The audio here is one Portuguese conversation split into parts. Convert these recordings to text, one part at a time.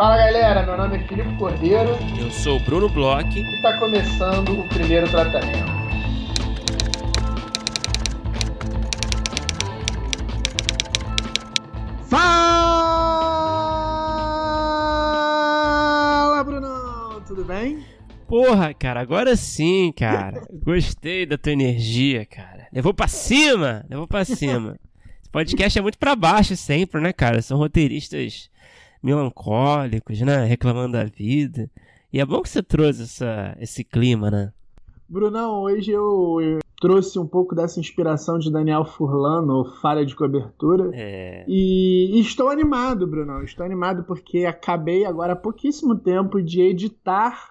Fala galera, meu nome é Filipe Cordeiro. Eu sou o Bruno Bloch. E está começando o primeiro tratamento. Fala, Brunão! Tudo bem? Porra, cara, agora sim, cara. Gostei da tua energia, cara. Levou pra cima! Levou pra cima. Esse podcast é muito pra baixo sempre, né, cara? São roteiristas melancólicos, né? Reclamando da vida. E é bom que você trouxe essa, esse clima, né? Brunão, hoje eu, eu trouxe um pouco dessa inspiração de Daniel Furlano, Falha de Cobertura. É. E, e, estou animado, Brunão. Estou animado porque acabei agora há pouquíssimo tempo de editar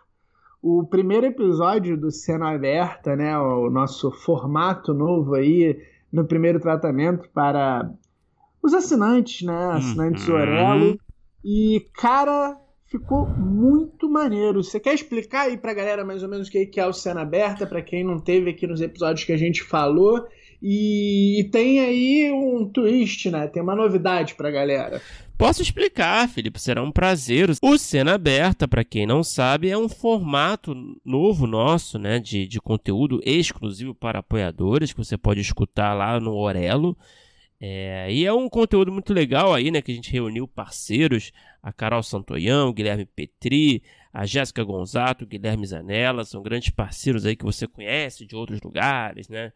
o primeiro episódio do Cena Aberta, né? O nosso formato novo aí no primeiro tratamento para os assinantes, né? Assinantes uhum. Orelo. E, cara, ficou muito maneiro. Você quer explicar aí pra galera mais ou menos o que é o Cena Aberta, para quem não teve aqui nos episódios que a gente falou? E, e, tem aí um twist, né? Tem uma novidade pra galera. Posso explicar, Felipe, será um prazer. O Cena Aberta, para quem não sabe, é um formato novo nosso, né, de, de conteúdo exclusivo para apoiadores, que você pode escutar lá no Orelo. É, e é um conteúdo muito legal aí, né? Que a gente reuniu parceiros, a Carol Santoyão, o Guilherme Petri, a Jéssica Gonzato, Guilherme Zanella, são grandes parceiros aí que você conhece de outros lugares, né?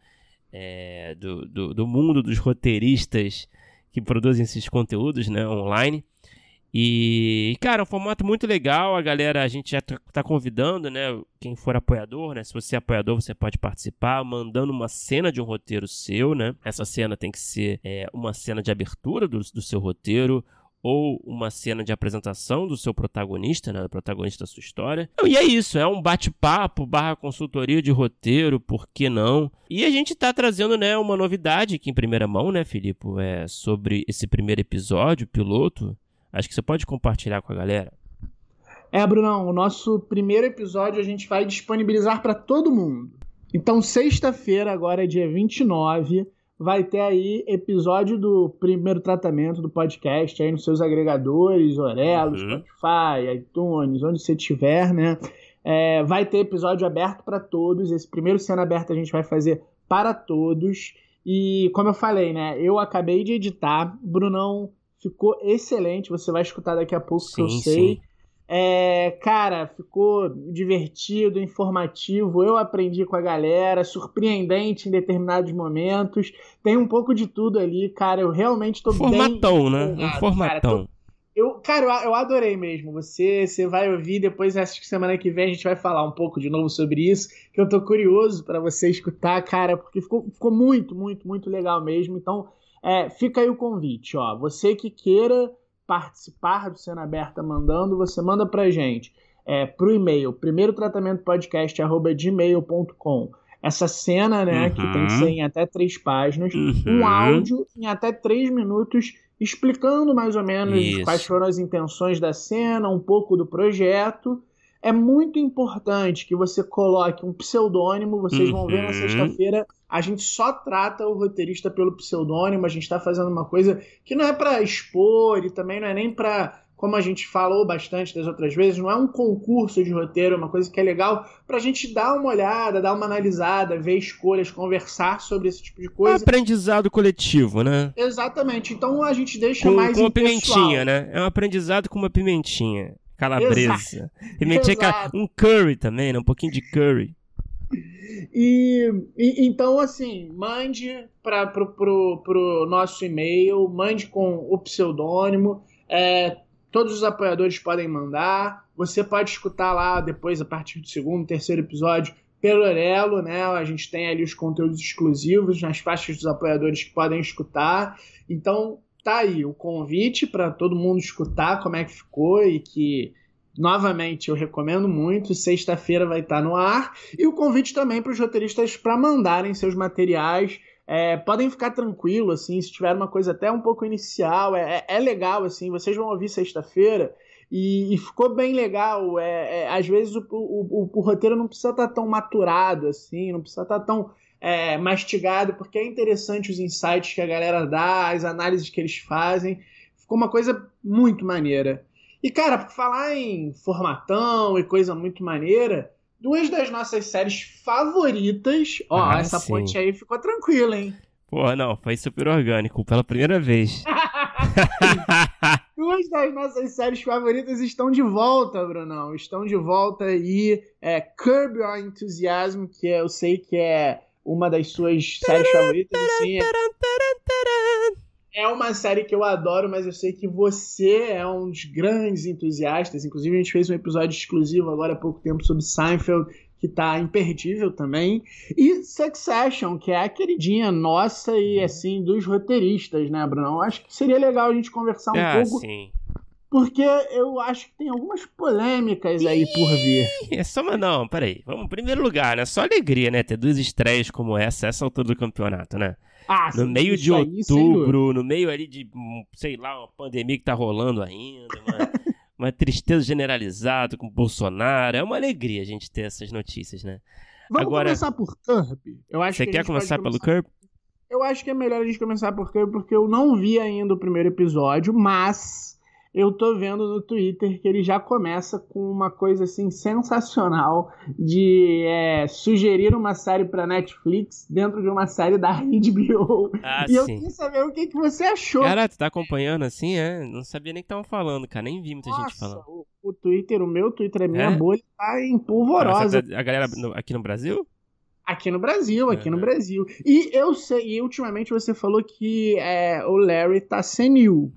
É, do, do, do mundo dos roteiristas que produzem esses conteúdos, né? Online. E, cara, é um formato muito legal. A galera, a gente já tá, tá convidando, né? Quem for apoiador, né? Se você é apoiador, você pode participar, mandando uma cena de um roteiro seu, né? Essa cena tem que ser é, uma cena de abertura do, do seu roteiro ou uma cena de apresentação do seu protagonista, né, do protagonista da sua história. E é isso, é um bate-papo barra consultoria de roteiro, por que não? E a gente tá trazendo, né, uma novidade aqui em primeira mão, né, Filipe, é sobre esse primeiro episódio, piloto, Acho que você pode compartilhar com a galera. É, Brunão, o nosso primeiro episódio a gente vai disponibilizar para todo mundo. Então, sexta-feira, agora é dia 29, vai ter aí episódio do primeiro tratamento do podcast aí nos seus agregadores, Orelo, uhum. Spotify, iTunes, onde você tiver, né? É, vai ter episódio aberto para todos. Esse primeiro cena aberta a gente vai fazer para todos. E como eu falei, né? Eu acabei de editar. Brunão ficou excelente. Você vai escutar daqui a pouco sim, que eu sei. Sim. É, cara, ficou divertido, informativo. Eu aprendi com a galera, surpreendente em determinados momentos. Tem um pouco de tudo ali, cara. Eu realmente tô formatão, bem. né? Um formatão. Cara, tô... Eu, cara, eu, eu, adorei mesmo. Você, você vai ouvir depois, acho que semana que vem a gente vai falar um pouco de novo sobre isso, que eu tô curioso para você escutar, cara, porque ficou, ficou muito, muito, muito legal mesmo. Então, é, fica aí o convite, ó. Você que queira participar do Cena Aberta mandando, você manda pra gente é, pro e-mail, primeiro tratamento podcast gmail.com. Essa cena, né, uhum. que tem que ser em até três páginas, uhum. um áudio em até três minutos explicando mais ou menos Isso. quais foram as intenções da cena, um pouco do projeto. É muito importante que você coloque um pseudônimo, vocês uhum. vão ver na uhum. sexta-feira a gente só trata o roteirista pelo pseudônimo, a gente está fazendo uma coisa que não é para expor e também não é nem para, como a gente falou bastante das outras vezes, não é um concurso de roteiro, é uma coisa que é legal para a gente dar uma olhada, dar uma analisada, ver escolhas, conversar sobre esse tipo de coisa. É aprendizado coletivo, né? Exatamente. Então a gente deixa com, mais. Com uma pimentinha, né? É um aprendizado com uma pimentinha. Calabresa. Pimentinha, Exato. um curry também, né? Um pouquinho de curry. E, e, então, assim, mande para pro, pro, pro nosso e-mail, mande com o pseudônimo. É, todos os apoiadores podem mandar. Você pode escutar lá depois, a partir do segundo, terceiro episódio, pelo Orelo, né? A gente tem ali os conteúdos exclusivos nas faixas dos apoiadores que podem escutar. Então, tá aí o convite para todo mundo escutar como é que ficou e que Novamente, eu recomendo muito. Sexta-feira vai estar no ar. E o convite também para os roteiristas para mandarem seus materiais. É, podem ficar tranquilo, assim, se tiver uma coisa até um pouco inicial, é, é, é legal, assim, vocês vão ouvir sexta-feira e, e, ficou bem legal. É, é às vezes o, o, o, o, roteiro não precisa estar tão maturado, assim, não precisa estar tão é, mastigado, porque é interessante os insights que a galera dá, as análises que eles fazem. Ficou uma coisa muito maneira. E, cara, por falar em formatão e coisa muito maneira, duas das nossas séries favoritas. Ó, ah, essa sim. ponte aí ficou tranquila, hein? Pô, não, foi super orgânico, pela primeira vez. Duas das nossas séries favoritas estão de volta, Brunão. Estão de volta aí. É Curb Your Enthusiasm, que eu sei que é uma das suas séries favoritas. Assim, é... é uma série que eu adoro, mas eu sei que você é um dos grandes entusiastas. Inclusive, a gente fez um episódio exclusivo agora há pouco tempo sobre Seinfeld que tá imperdível também. E Succession, que é a queridinha nossa e, uhum. assim, dos roteiristas, né, Bruno? Acho que seria legal a gente conversar um ah, pouco. Sim. Porque eu acho que tem algumas polêmicas aí por vir. É só, mas não, peraí. Vamos, em primeiro lugar, né? Só alegria, né? Ter duas estreias como essa, essa altura do campeonato, né? Ah, no meio de outubro, aí, no meio ali de, sei lá, uma pandemia que tá rolando ainda, mano uma tristeza generalizada com Bolsonaro. É uma alegria a gente ter essas notícias, né? Vamos Agora, começar por Kirby. Eu acho você que quer começar pelo começar... Kirby? Eu acho que é melhor a gente começar por Kirby porque eu não vi ainda o primeiro episódio, mas eu tô vendo no Twitter que ele já começa com uma coisa assim sensacional de é, sugerir uma série para Netflix dentro de uma série da HBO. Ah, e eu queria saber o que, que você achou. Cara, tu tá acompanhando assim, é? Não sabia nem que estavam falando, cara. Nem vi muita Nossa, gente falando. O, o Twitter, o meu Twitter, a minha é? bolha tá em polvorosa. Tá, a galera no, aqui no Brasil? Aqui no Brasil, aqui no Brasil. E eu sei, e ultimamente você falou que é, o Larry tá senil.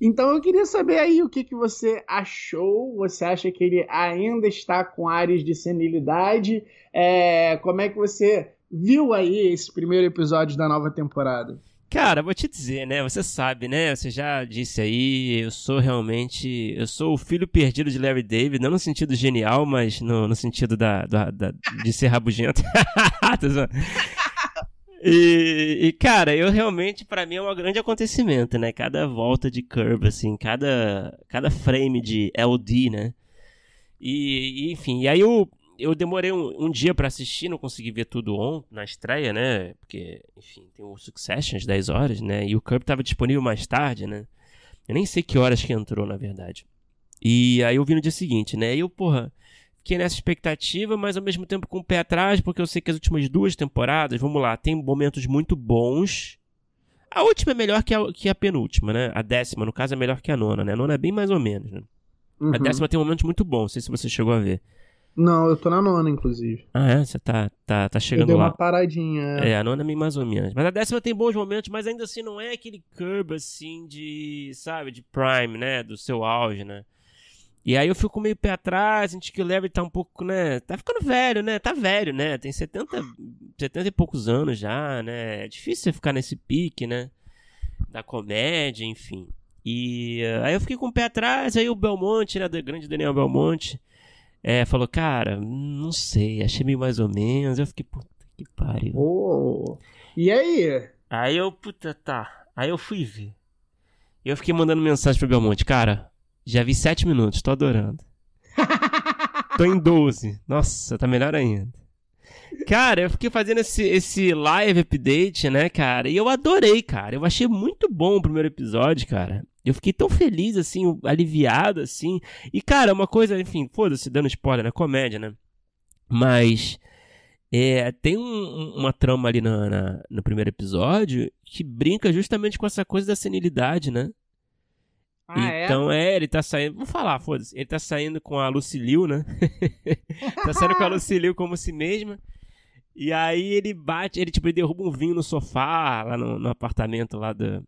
Então eu queria saber aí o que, que você achou. Você acha que ele ainda está com áreas de senilidade? É, como é que você viu aí esse primeiro episódio da nova temporada? Cara, vou te dizer, né? Você sabe, né? Você já disse aí, eu sou realmente. Eu sou o filho perdido de Larry David, não no sentido genial, mas no, no sentido da, da, da de ser rabugento. E, e, cara, eu realmente, para mim, é um grande acontecimento, né? Cada volta de curve, assim, cada, cada frame de LD, né? E, e enfim, e aí eu, eu demorei um, um dia para assistir, não consegui ver tudo on na estreia, né? Porque, enfim, tem o Succession às 10 horas, né? E o Curb tava disponível mais tarde, né? Eu nem sei que horas que entrou, na verdade. E aí eu vi no dia seguinte, né? E eu, porra, fiquei nessa expectativa, mas ao mesmo tempo com o pé atrás, porque eu sei que as últimas duas temporadas, vamos lá, tem momentos muito bons. A última é melhor que a, que a penúltima, né? A décima, no caso, é melhor que a nona, né? A nona é bem mais ou menos, né? Uhum. A décima tem momentos muito bons, não sei se você chegou a ver. Não, eu tô na nona, inclusive. Ah, é? Você tá, tá, tá chegando eu dei lá. uma paradinha. É. é, a nona é meio mais ou menos. Mas a décima tem bons momentos, mas ainda assim não é aquele curb, assim, de, sabe, de prime, né? Do seu auge, né? E aí eu fico meio pé atrás, senti que o Larry tá um pouco, né? Tá ficando velho, né? Tá velho, né? Tem 70, 70 e poucos anos já, né? É difícil você ficar nesse pique, né? Da comédia, enfim. E uh, aí eu fiquei com o pé atrás, aí o Belmonte, né? O grande Daniel Belmonte, é, falou, cara, não sei, achei meio mais ou menos. Eu fiquei, puta que pariu. Oh. E aí? Aí eu, puta, tá. Aí eu fui ver. E eu fiquei mandando mensagem pro Belmonte, cara, já vi 7 minutos, tô adorando. tô em 12. Nossa, tá melhor ainda. Cara, eu fiquei fazendo esse, esse live update, né, cara? E eu adorei, cara. Eu achei muito bom o primeiro episódio, cara. Eu fiquei tão feliz, assim, aliviado, assim. E, cara, uma coisa, enfim, foda-se, dando spoiler, né? Comédia, né? Mas. É, tem um, uma trama ali na, na, no primeiro episódio que brinca justamente com essa coisa da senilidade, né? Ah, é? então é? é? ele tá saindo. Vamos falar, foda-se. Ele tá saindo com a Lucilio, né? tá saindo com a Lucilio como si mesma. E aí ele bate, ele tipo, ele derruba um vinho no sofá, lá no, no apartamento lá do,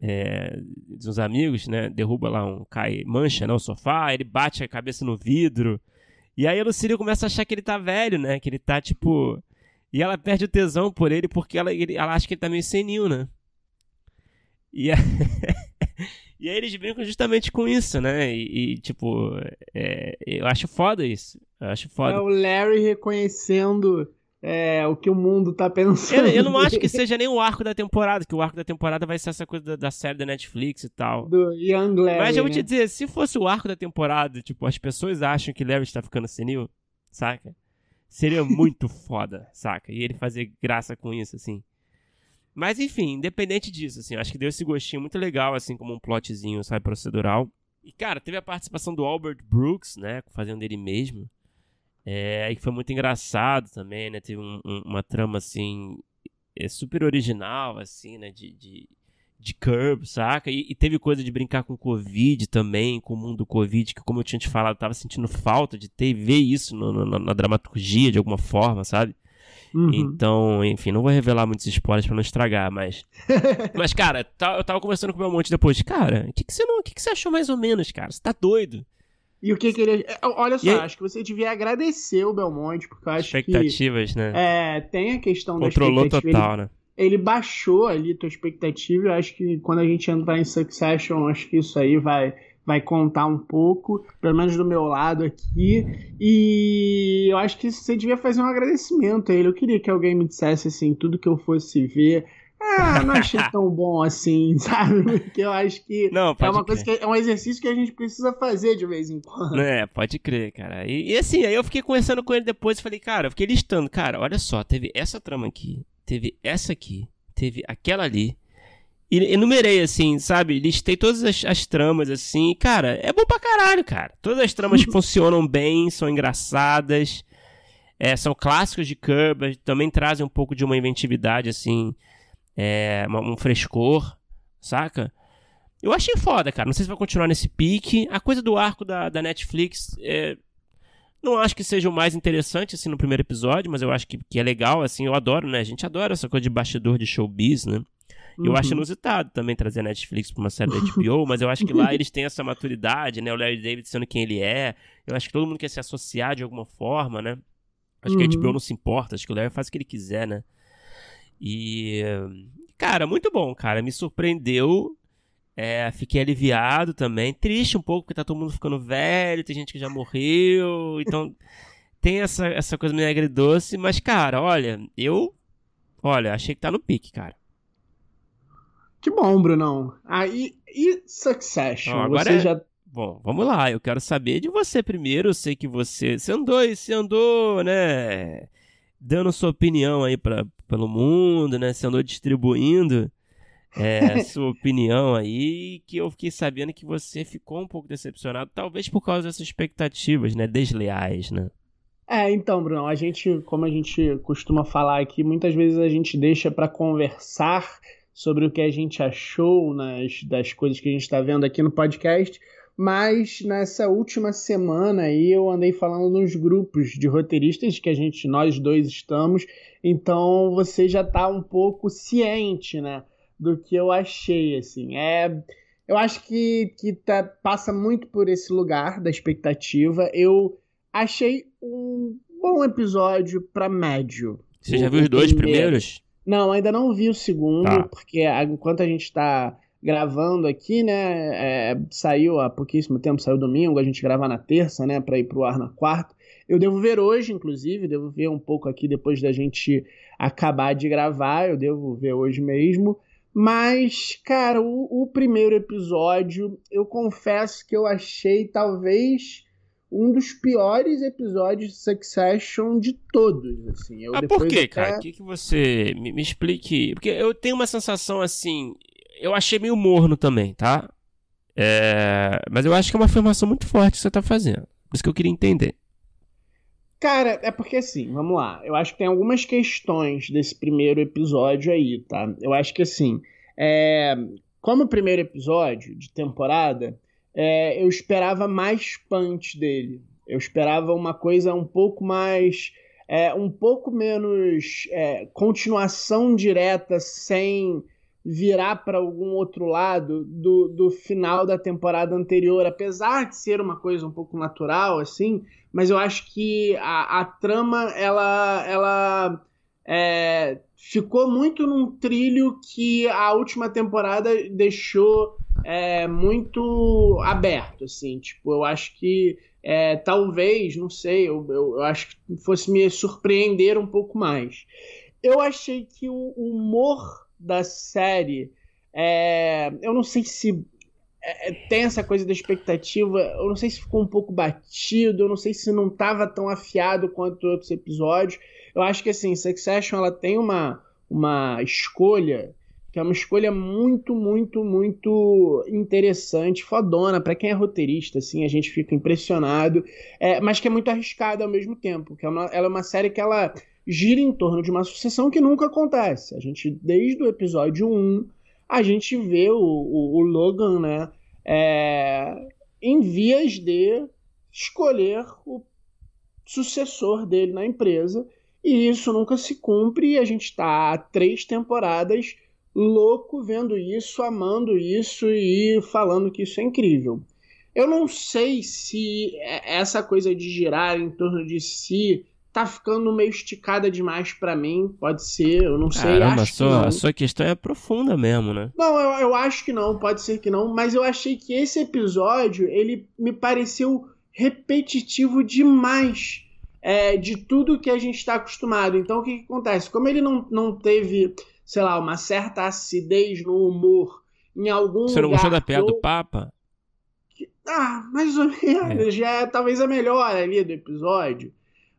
é, dos amigos, né? Derruba lá um. cai, mancha, né? O sofá, ele bate a cabeça no vidro. E aí a Lucilio começa a achar que ele tá velho, né? Que ele tá tipo. E ela perde o tesão por ele porque ela, ele, ela acha que ele tá meio senil, né? E aí. E aí eles brincam justamente com isso, né? E, e tipo, é, eu acho foda isso. Eu acho foda. É o Larry reconhecendo é, o que o mundo tá pensando. Eu, eu, não acho que seja nem o arco da temporada, que o arco da temporada vai ser essa coisa da, da série da Netflix e tal. Do Young Larry. Mas eu vou né? te dizer, se fosse o arco da temporada, tipo, as pessoas acham que Larry está ficando senil, saca? Seria muito foda, saca? E ele fazer graça com isso, assim. Mas enfim, independente disso, assim, acho que deu esse gostinho muito legal, assim, como um plotzinho, sabe, procedural. E, cara, teve a participação do Albert Brooks, né? Fazendo ele mesmo. É, e foi muito engraçado também, né? Teve um, um, uma trama, assim, é, super original, assim, né? De, de, de Curb, saca? E, e, teve coisa de brincar com o Covid também, com o mundo do Covid, que, como eu tinha te falado, eu tava sentindo falta de ter ver isso no, no, na dramaturgia de alguma forma, sabe? Uhum. Então, enfim, não vou revelar muitos spoilers pra não estragar, mas. mas, cara, tá, eu tava conversando com o meu monte depois. Cara, o que, que você não. O que, que você achou mais ou menos, cara? Você tá doido? E o que que ele. É, olha só, acho que você devia agradecer o Belmonte, porque eu acho Expectativas, que, né? É, tem a questão Controlou da expectativa. total, ele, né? Ele baixou ali tua expectativa. Eu acho que quando a gente entrar em Succession, acho que isso aí vai vai contar um pouco, pelo menos do meu lado aqui. E eu acho que você devia fazer um agradecimento a ele. Eu queria que alguém me dissesse assim, tudo que eu fosse ver. Ah, não achei tão bom assim, sabe? Porque eu acho que não, é uma coisa que é um exercício que a gente precisa fazer de vez em quando. É, pode crer, cara. E, e assim, aí eu fiquei conversando com ele depois e falei, cara, eu fiquei listando, cara, olha só, teve essa trama aqui, teve essa aqui, teve aquela ali, enumerei, assim, sabe? Listei todas as, as, tramas, assim. Cara, é bom pra caralho, cara. Todas as tramas funcionam bem, são engraçadas. É, são clássicos de Kirby, também trazem um pouco de uma inventividade, assim. É, um frescor, saca? Eu achei foda, cara. Não sei se vai continuar nesse pique. A coisa do arco da, da Netflix, é, não acho que seja o mais interessante, assim, no primeiro episódio, mas eu acho que, que é legal, assim. Eu adoro, né? A gente adora essa coisa de bastidor de showbiz, né? Eu uhum. acho inusitado também trazer a Netflix pra uma série da HBO, mas eu acho que lá eles têm essa maturidade, né? O Larry David sendo quem ele é. Eu acho que todo mundo quer se associar de alguma forma, né? Acho uhum. que a HBO não se importa, acho que o Larry faz o que ele quiser, né? E. Cara, muito bom, cara. Me surpreendeu. É, fiquei aliviado também. Triste um pouco, porque tá todo mundo ficando velho, tem gente que já morreu. Então, tem essa, essa coisa meio agridoce. Mas, cara, olha, eu. Olha, achei que tá no pique, cara. Que bom, Brunão. Aí, ah, e, Succession? agora você é... já. Bom, vamos lá. Eu quero saber de você primeiro. Eu sei que você, você andou e você andou, né? Dando sua opinião aí pra, pelo mundo, né? Você andou distribuindo é, sua opinião aí. Que eu fiquei sabendo que você ficou um pouco decepcionado, talvez por causa dessas expectativas, né? Desleais, né? É, então, Bruno, a gente, como a gente costuma falar aqui, muitas vezes a gente deixa para conversar sobre o que a gente achou nas, das coisas que a gente está vendo aqui no podcast. Mas nessa última semana aí eu andei falando nos grupos de roteiristas que a gente, nós dois estamos, então você já está um pouco ciente, né, do que eu achei, assim. É, eu acho que, que tá, passa muito por esse lugar da expectativa. Eu achei um bom episódio para médio. Você já viu os dois primeiros? Não, ainda não vi o segundo, tá. porque enquanto a gente está gravando aqui, né? É, saiu há pouquíssimo tempo, saiu domingo, a gente grava na terça, né? Para ir pro ar na quarta. Eu devo ver hoje, inclusive, devo ver um pouco aqui depois da gente acabar de gravar, eu devo ver hoje mesmo. Mas, cara, o, o primeiro episódio, eu confesso que eu achei talvez um dos piores episódios de Succession de todos, assim. Eu ah, por quê, até... cara? O que, que você... Me, me explique... Porque eu tenho uma sensação, assim... Eu achei meio morno também, tá? É... Mas eu acho que é uma afirmação muito forte que você tá fazendo. Por isso que eu queria entender. Cara, é porque assim, vamos lá. Eu acho que tem algumas questões desse primeiro episódio aí, tá? Eu acho que assim, é... como primeiro episódio de temporada, é, eu esperava mais punch dele. Eu esperava uma coisa um pouco mais. É, um pouco menos é, continuação direta sem virar para algum outro lado do, do final da temporada anterior, apesar de ser uma coisa um pouco natural assim, mas eu acho que a, a trama ela ela é, ficou muito num trilho que a última temporada deixou é, muito aberto, assim. Tipo, eu acho que é, talvez, não sei, eu, eu, eu, acho que fosse me surpreender um pouco mais. Eu achei que o humor da série, é, eu não sei se é, tem essa coisa da expectativa, eu não sei se ficou um pouco batido, eu não sei se não estava tão afiado quanto outros episódios. Eu acho que assim, Succession ela tem uma, uma escolha que é uma escolha muito, muito, muito interessante, fodona, para quem é roteirista, assim, a gente fica impressionado, é, mas que é muito arriscada ao mesmo tempo, que é uma, ela é uma série que ela gira em torno de uma sucessão que nunca acontece. A gente, desde o episódio 1, a gente vê o, o, o Logan, né, é, em vias de escolher o sucessor dele na empresa, e isso nunca se cumpre, e a gente está há três temporadas louco vendo isso, amando isso e falando que isso é incrível. Eu não sei se essa coisa de girar em torno de si tá ficando meio esticada demais para mim. Pode ser, eu não sei. Caramba, acho sua, que a sua questão é profunda mesmo, né? Não, eu, eu acho que não, pode ser que não. Mas eu achei que esse episódio, ele me pareceu repetitivo demais é, de tudo que a gente está acostumado. Então, o que, que acontece? Como ele não, não teve sei lá, uma certa acidez no humor em algum Você não gostou da piada do Papa? Ah, mais ou menos. É. Já é talvez a melhor ali do episódio.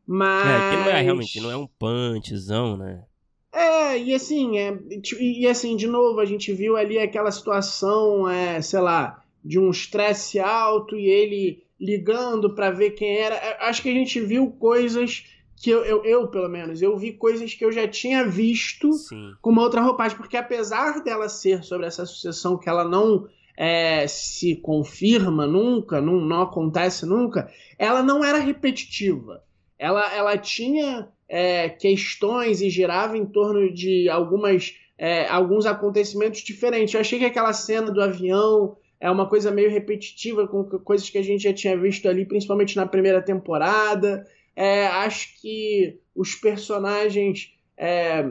Mas. É, que não é realmente, não é um punchzão, né? É, e assim, é, e assim, de novo, a gente viu ali aquela situação, é, sei lá, de um estresse alto e ele ligando para ver quem era. É, acho que a gente viu coisas que eu, eu, eu, pelo menos, eu vi coisas que eu já tinha visto Sim. com uma outra roupagem, porque apesar dela ser sobre essa sucessão que ela não é, se confirma nunca, não, não acontece nunca, ela não era repetitiva. Ela, ela tinha é, questões e girava em torno de algumas é, alguns acontecimentos diferentes. Eu achei que aquela cena do avião é uma coisa meio repetitiva com coisas que a gente já tinha visto ali, principalmente na primeira temporada. É, acho que os personagens, é,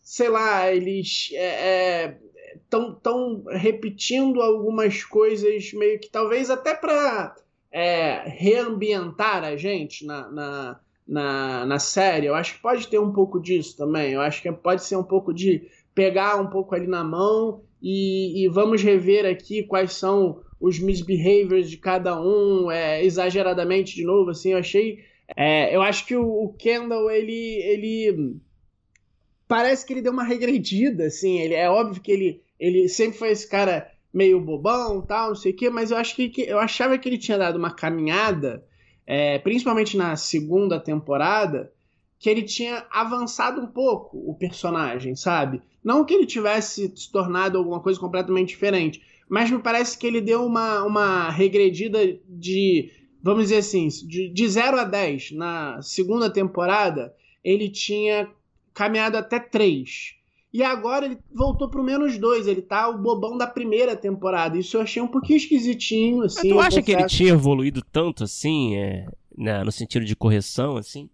sei lá, eles estão é, é tão repetindo algumas coisas meio que talvez até para é, reambientar a gente na, na, na, na, série. Eu acho que pode ter um pouco disso também. Eu acho que pode ser um pouco de pegar um pouco ali na mão e, e vamos rever aqui quais são os misbehaviors de cada um, é, exageradamente de novo. Assim, eu achei é, eu acho que o, o, Kendall, ele, ele. Parece que ele deu uma regredida, assim. Ele, é óbvio que ele, ele sempre foi esse cara meio bobão, tal, não sei o quê, mas eu acho que, eu achava que ele tinha dado uma caminhada, é, principalmente na segunda temporada, que ele tinha avançado um pouco o personagem, sabe? Não que ele tivesse se tornado alguma coisa completamente diferente, mas me parece que ele deu uma, uma regredida de vamos dizer assim, de, de 0 a 10 na segunda temporada, ele tinha caminhado até 3. E agora ele voltou pro menos 2. Ele tá o bobão da primeira temporada. Isso eu achei um pouquinho esquisitinho, assim. Mas tu acha que ele tinha evoluído tanto assim, é, né, no sentido de correção, assim?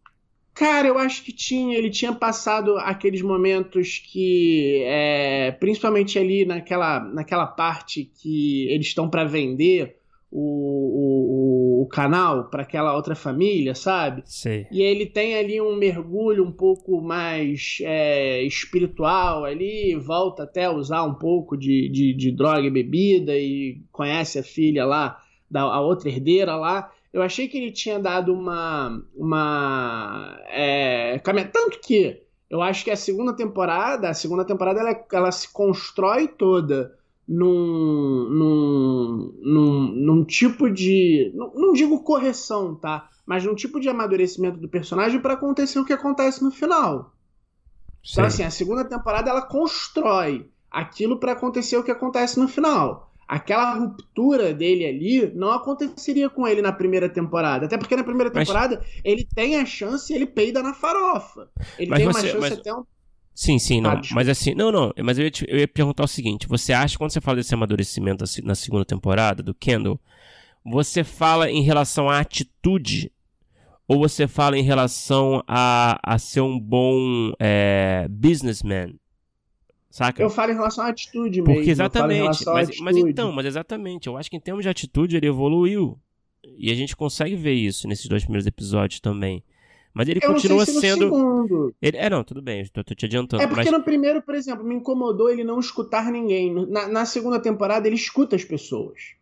Cara, eu acho que tinha. Ele tinha passado aqueles momentos que, é, principalmente ali naquela, naquela parte que eles estão para vender o, o, o canal para aquela outra família, sabe? Sim. E ele tem ali um mergulho um pouco mais é, espiritual ali, volta até a usar um pouco de, de, de, droga e bebida e conhece a filha lá, da, a outra herdeira lá. Eu achei que ele tinha dado uma. uma é, tanto que eu acho que a segunda temporada, a segunda temporada ela, ela se constrói toda num, num, num, num tipo de. Não, não, digo correção, tá? Mas num tipo de amadurecimento do personagem para acontecer o que acontece no final. Sim. Então, assim, a segunda temporada ela constrói aquilo para acontecer o que acontece no final. Aquela ruptura dele ali não aconteceria com ele na primeira temporada. Até porque na primeira temporada mas... ele tem a chance e ele peida na farofa. Ele mas tem você, uma chance mas... até um Sim, sim, não. Mas assim, não, não. Mas eu ia, te, eu ia perguntar o seguinte: você acha, quando você fala desse amadurecimento assim, na segunda temporada do Kendall, você fala em relação à atitude ou você fala em relação a, a ser um bom é, businessman? Saca? Eu falo em relação à atitude mesmo. Porque exatamente. Mas, mas, então, mas exatamente. Eu acho que em termos de atitude ele evoluiu. E a gente consegue ver isso nesses dois primeiros episódios também. Mas ele eu continua se sendo. Ele... É, não, tudo bem, tô, tô te adiantando. É porque mas... no primeiro, por exemplo, me incomodou ele não escutar ninguém. Na, na segunda temporada, ele escuta as pessoas.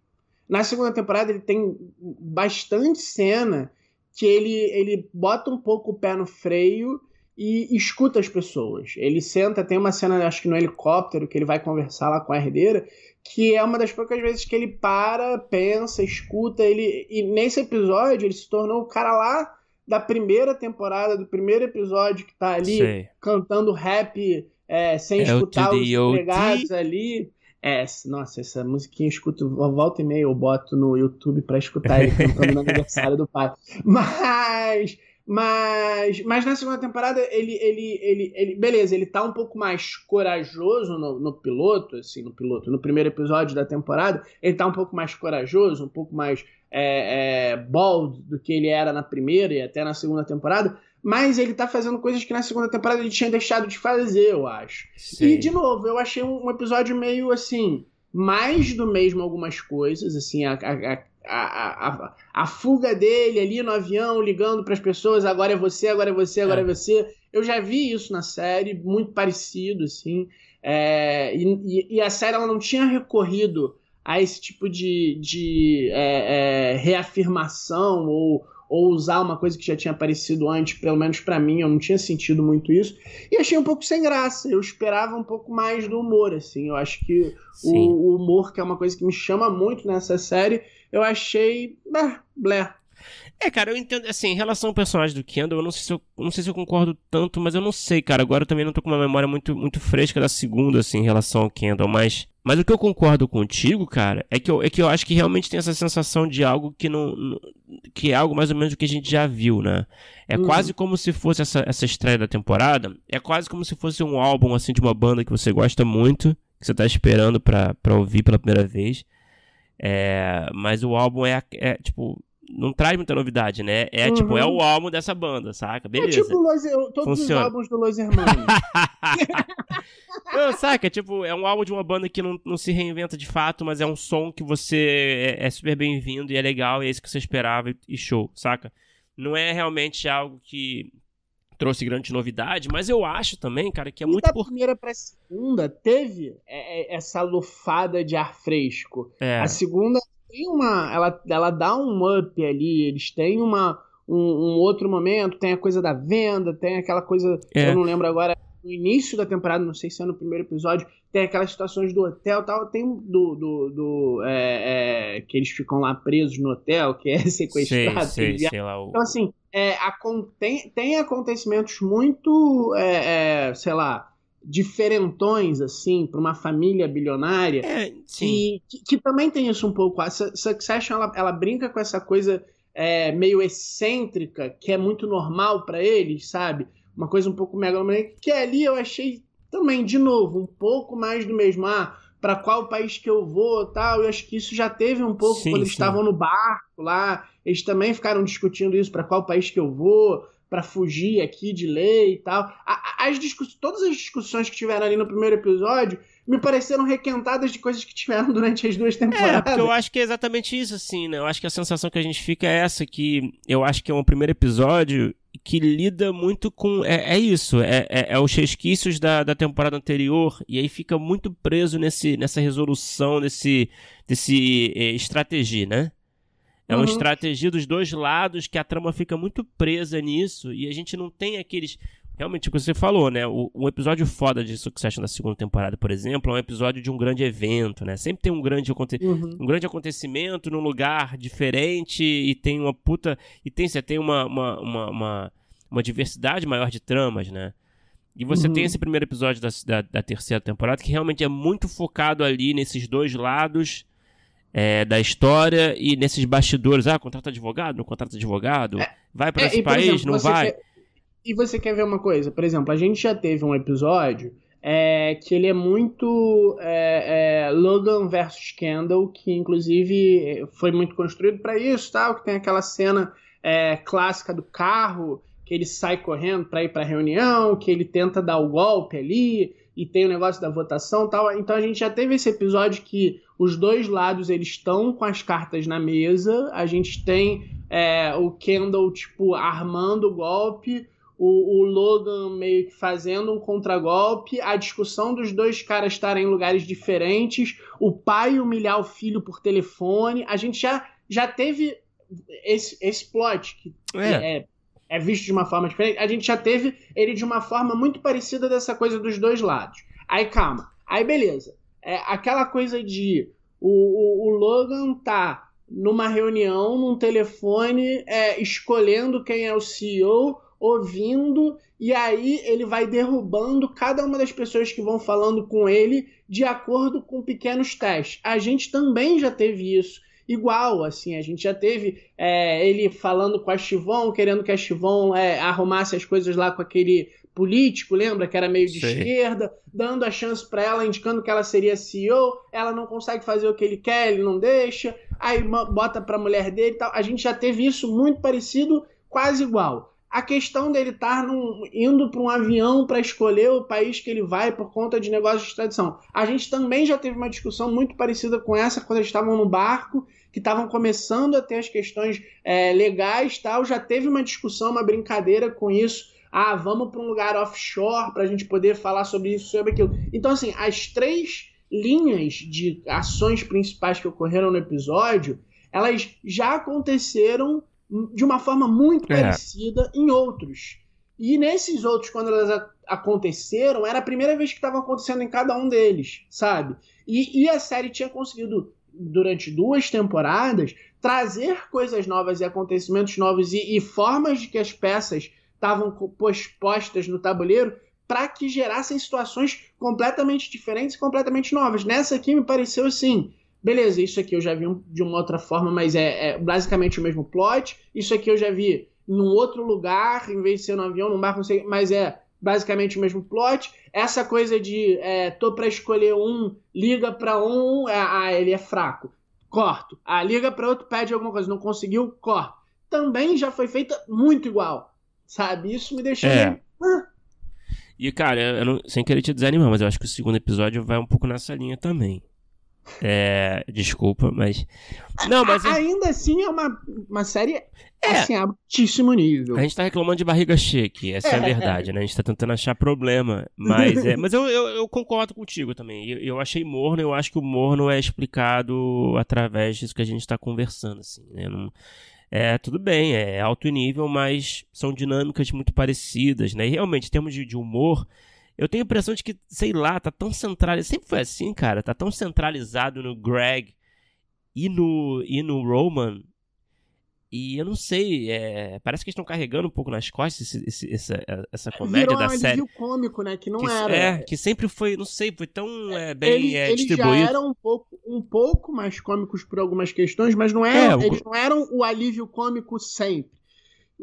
Na segunda temporada, ele tem bastante cena que ele, ele bota um pouco o pé no freio e escuta as pessoas. Ele senta, tem uma cena, acho que no helicóptero, que ele vai conversar lá com a herdeira, que é uma das poucas vezes que ele para, pensa, escuta. Ele, e nesse episódio ele se tornou o cara lá da primeira temporada, do primeiro episódio, que tá ali Sei. cantando rap é, sem é escutar os empregados ali. É, nossa, essa musiquinha eu escuto, volta e meia eu boto no YouTube para escutar ele cantando no aniversário do pai. Mas mas, mas na segunda temporada, ele, ele, ele, ele. Beleza, ele tá um pouco mais corajoso no, no piloto, assim, no piloto, no primeiro episódio da temporada, ele tá um pouco mais corajoso, um pouco mais é, é, bold do que ele era na primeira e até na segunda temporada. Mas ele tá fazendo coisas que na segunda temporada ele tinha deixado de fazer, eu acho. Sim. E, de novo, eu achei um, um episódio meio assim mais do mesmo algumas coisas, assim, a, a, a, a, a, fuga dele ali no avião, ligando para as pessoas, agora é você, agora é você, agora é. é. você. Eu já vi isso na série, muito parecido, assim. É, e, e, a série ela não tinha recorrido a esse tipo de, de é, é, reafirmação ou, ou usar uma coisa que já tinha aparecido antes, pelo menos para mim, eu não tinha sentido muito isso. E achei um pouco sem graça. Eu esperava um pouco mais do humor, assim. Eu acho que o, o, humor, que é uma coisa que me chama muito nessa série, eu achei. Ah, blé. É, cara, eu entendo, assim, em relação ao personagem do Kendall, eu não sei se eu, não sei se eu concordo tanto, mas eu não sei, cara. Agora eu também não tô com uma memória muito, muito fresca da segunda, assim, em relação ao Kendall, mas mas o que eu concordo contigo, cara, é que eu, é que eu acho que realmente tem essa sensação de algo que não, não que é algo mais ou menos do que a gente já viu, né? É uhum. quase como se fosse essa, essa estreia da temporada, é quase como se fosse um álbum assim de uma banda que você gosta muito, que você tá esperando pra, pra ouvir pela primeira vez. É, mas o álbum é, é tipo não traz muita novidade, né? É uhum. tipo, é o álbum dessa banda, saca? Beleza. É tipo Los, todos Funciona. os álbuns do Los Hermanos. não, saca? Tipo, é um álbum de uma banda que não, não se reinventa de fato, mas é um som que você é, é super bem-vindo e é legal, e é isso que você esperava e show, saca? Não é realmente algo que trouxe grande novidade, mas eu acho também, cara, que é e muito da por... primeira pra segunda teve é, é, essa lufada de ar fresco. É. A segunda tem uma. Ela, ela dá um up ali, eles têm uma. Um, um outro momento, tem a coisa da venda, tem aquela coisa. É. Eu não lembro agora. No início da temporada, não sei se é no primeiro episódio, tem aquelas situações do hotel tal. Tem do. do, do é, é, que eles ficam lá presos no hotel, que é sequestrado. Sei, sei, sei lá, o... Então, assim, é, a, tem, tem acontecimentos muito. É, é, sei lá diferentões, assim, para uma família bilionária. É, que, que, que, também tem isso um pouco. A Succession, ela, ela brinca com essa coisa é, meio excêntrica, que é muito normal para eles, sabe? Uma coisa um pouco megalomaníaca, que ali eu achei também, de novo, um pouco mais do mesmo. Ah, para qual país que eu vou tal. Eu acho que isso já teve um pouco sim, quando sim. eles estavam no barco lá. Eles também ficaram discutindo isso para qual país que eu vou para fugir aqui de lei e tal. As discuss... Todas as discussões que tiveram ali no primeiro episódio me pareceram requentadas de coisas que tiveram durante as duas temporadas. É, porque eu acho que é exatamente isso, assim, né? Eu acho que a sensação que a gente fica é essa, que eu acho que é um primeiro episódio que lida muito com. É, é isso, é, é, é, os resquícios da, da temporada anterior, e aí fica muito preso nesse, nessa resolução, nesse, desse é, estratégia, né? É uma uhum. estratégia dos dois lados que a trama fica muito presa nisso e a gente não tem aqueles. Realmente, o que você falou, né? O, um episódio foda de Succession da segunda temporada, por exemplo, é um episódio de um grande evento, né? Sempre tem um grande, aconte... uhum. um grande acontecimento num lugar diferente e tem uma puta. E tem, você tem uma, uma, uma, uma, uma diversidade maior de tramas, né? E você uhum. tem esse primeiro episódio da, da, da, terceira temporada que realmente é muito focado ali nesses dois lados é, da história e nesses bastidores. Ah, contrata advogado, não contrata advogado? É, vai para é, esse país, exemplo, não vai? Quer... E você quer ver uma coisa? Por exemplo, a gente já teve um episódio é, que ele é muito é, é, Logan versus Kendall, que inclusive foi muito construído para isso, tal, que tem aquela cena é, clássica do carro que ele sai correndo para ir para reunião, que ele tenta dar o golpe ali e tem o negócio da votação, tal. Então a gente já teve esse episódio que os dois lados eles estão com as cartas na mesa. A gente tem é, o Kendall, tipo, armando o golpe, o, o, Logan meio que fazendo um contragolpe, a discussão dos dois caras estarem em lugares diferentes, o pai humilhar o filho por telefone. A gente já, já teve esse, esse plot que é. é é visto de uma forma diferente. A gente já teve ele de uma forma muito parecida dessa coisa dos dois lados. Aí calma. Aí beleza. É aquela coisa de o, o, o Logan tá numa reunião, num telefone, é, escolhendo quem é o CEO, ouvindo, e aí ele vai derrubando cada uma das pessoas que vão falando com ele de acordo com pequenos testes. A gente também já teve isso igual, assim, a gente já teve é, ele falando com a Chivon, querendo que a Chivon é, arrumasse as coisas lá com aquele político, lembra? Que era meio de Sei. esquerda, dando a chance para ela, indicando que ela seria CEO, ela não consegue fazer o que ele quer, ele não deixa, aí bota pra mulher dele e tal. A gente já teve isso muito parecido, quase igual. A questão dele estar num, indo para um avião para escolher o país que ele vai por conta de negócios de extradição. A gente também já teve uma discussão muito parecida com essa quando eles estavam no barco, que estavam começando a ter as questões é, legais tal. Já teve uma discussão, uma brincadeira com isso ah, vamos para um lugar offshore para a gente poder falar sobre isso, sobre aquilo. Então, assim, as três linhas de ações principais que ocorreram no episódio, elas já aconteceram de uma forma muito é. parecida em outros. E nesses outros, quando elas aconteceram, era a primeira vez que estava acontecendo em cada um deles, sabe? E, e a série tinha conseguido, durante duas temporadas, trazer coisas novas e acontecimentos novos e, e formas de que as peças estavam postas no tabuleiro para que gerassem situações completamente diferentes e completamente novas. Nessa aqui me pareceu assim. Beleza, isso aqui eu já vi de uma outra forma, mas é, é basicamente o mesmo plot. Isso aqui eu já vi num outro lugar, em vez de ser no avião, num barco, não sei, mas é basicamente o mesmo plot. Essa coisa de é, tô para escolher um, liga para um, é, ah, ele é fraco, corto. Ah, liga para outro, pede alguma coisa, não conseguiu, corto. Também já foi feita muito igual. Sabe? Isso me deixou. É. E, cara, eu não, sem querer te desanimar, mas eu acho que o segundo episódio vai um pouco nessa linha também. É, desculpa, mas. Não, mas. Ainda assim é uma, uma série é. assim, altíssimo nível. A gente tá reclamando de barriga cheia aqui, essa é, é a verdade, né? A gente tá tentando achar problema. Mas, é, mas eu, eu, eu, concordo contigo também. Eu, eu achei morno, eu acho que o morno é explicado através disso que a gente tá conversando, assim, né? Não, é, tudo bem, é alto nível, mas são dinâmicas muito parecidas, né? E realmente, em termos de, de humor, eu tenho a impressão de que, sei lá, tá tão centralizado. Sempre foi assim, cara. Tá tão centralizado no Greg e no, e no Roman e eu não sei, é, parece que eles estão carregando um pouco nas costas esse, esse, essa, essa comédia Virou da um série. cômico, né? Que não que, era. É, que sempre foi, não sei, foi tão é, bem eles, é, distribuído. Eles já eram um pouco, um pouco mais cômicos por algumas questões, mas não eram, é, eles não eram o alívio cômico sempre.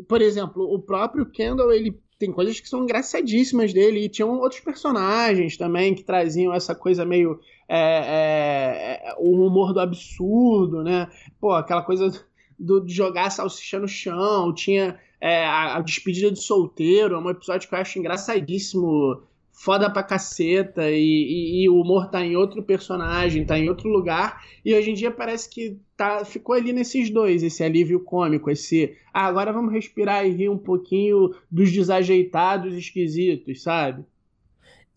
Por exemplo, o próprio Kendall, ele tem coisas que são engraçadíssimas dele, e tinham outros personagens também que traziam essa coisa meio. É, é, o humor do absurdo, né? Pô, aquela coisa do, de jogar a salsicha no chão, tinha é, a, a, despedida de solteiro, é um episódio que eu acho engraçadíssimo, foda pra caceta, e, e, e, o humor tá em outro personagem, tá em outro lugar, e hoje em dia parece que tá, ficou ali nesses dois, esse alívio cômico, esse, ah, agora vamos respirar e rir um pouquinho dos desajeitados esquisitos, sabe?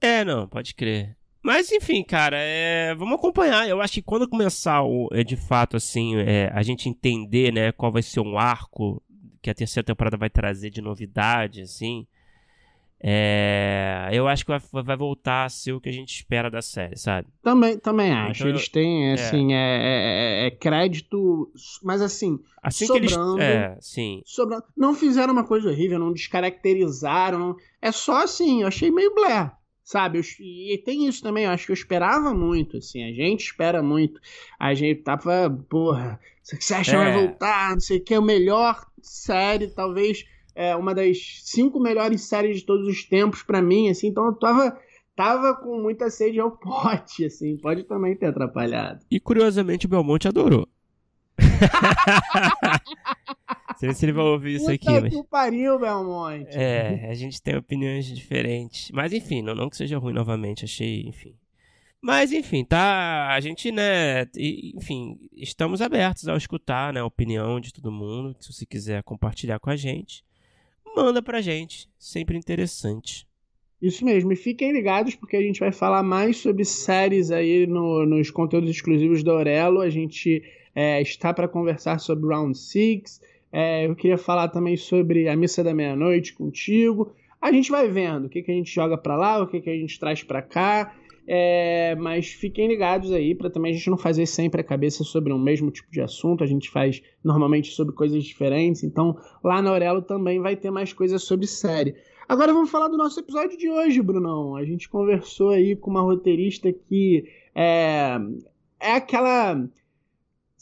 É, não, pode crer. Mas enfim, cara, é... vamos acompanhar. Eu acho que quando começar o, é, de fato assim, é, a gente entender, né, qual vai ser um arco que a terceira temporada vai trazer de novidade, assim, é... eu acho que vai, vai, voltar a ser o que a gente espera da série, sabe? Também, também então acho. Então, Eles têm, é. assim, é, é, é, crédito, mas assim, assim sobrando, que eles... é, sim. sobrando. Não fizeram uma coisa horrível, não descaracterizaram. É só assim, eu achei meio blé sabe? Eu, e tem isso também, eu acho que eu esperava muito, assim, a gente espera muito. A gente tava, porra, você acha que vai é. voltar, não sei o que, é o melhor série, talvez é, uma das cinco melhores séries de todos os tempos para mim, assim, então eu tava tava com muita sede ao pote, assim, pode também ter atrapalhado. E curiosamente o Belmonte adorou. sei se ele vai ouvir isso aqui. Mas... que pariu, Belmonte. É, a gente tem opiniões diferentes. Mas enfim, não, não que seja ruim novamente, achei, enfim. Mas enfim, tá. A gente, né. Enfim, estamos abertos a escutar né, a opinião de todo mundo. Se você quiser compartilhar com a gente, manda pra gente. Sempre interessante. Isso mesmo, e fiquem ligados porque a gente vai falar mais sobre séries aí no, nos conteúdos exclusivos da Aurelo. A gente é, está para conversar sobre Round 6, É, eu queria falar também sobre a missa da meia-noite contigo. A gente vai vendo o que, que a gente joga para lá, o que, que a gente traz para cá. É, mas fiquem ligados aí para também a gente não fazer sempre a cabeça sobre um mesmo tipo de assunto. A gente faz normalmente sobre coisas diferentes. Então lá na Aurelo também vai ter mais coisas sobre série. Agora vamos falar do nosso episódio de hoje, Brunão. A gente conversou aí com uma roteirista que é, é aquela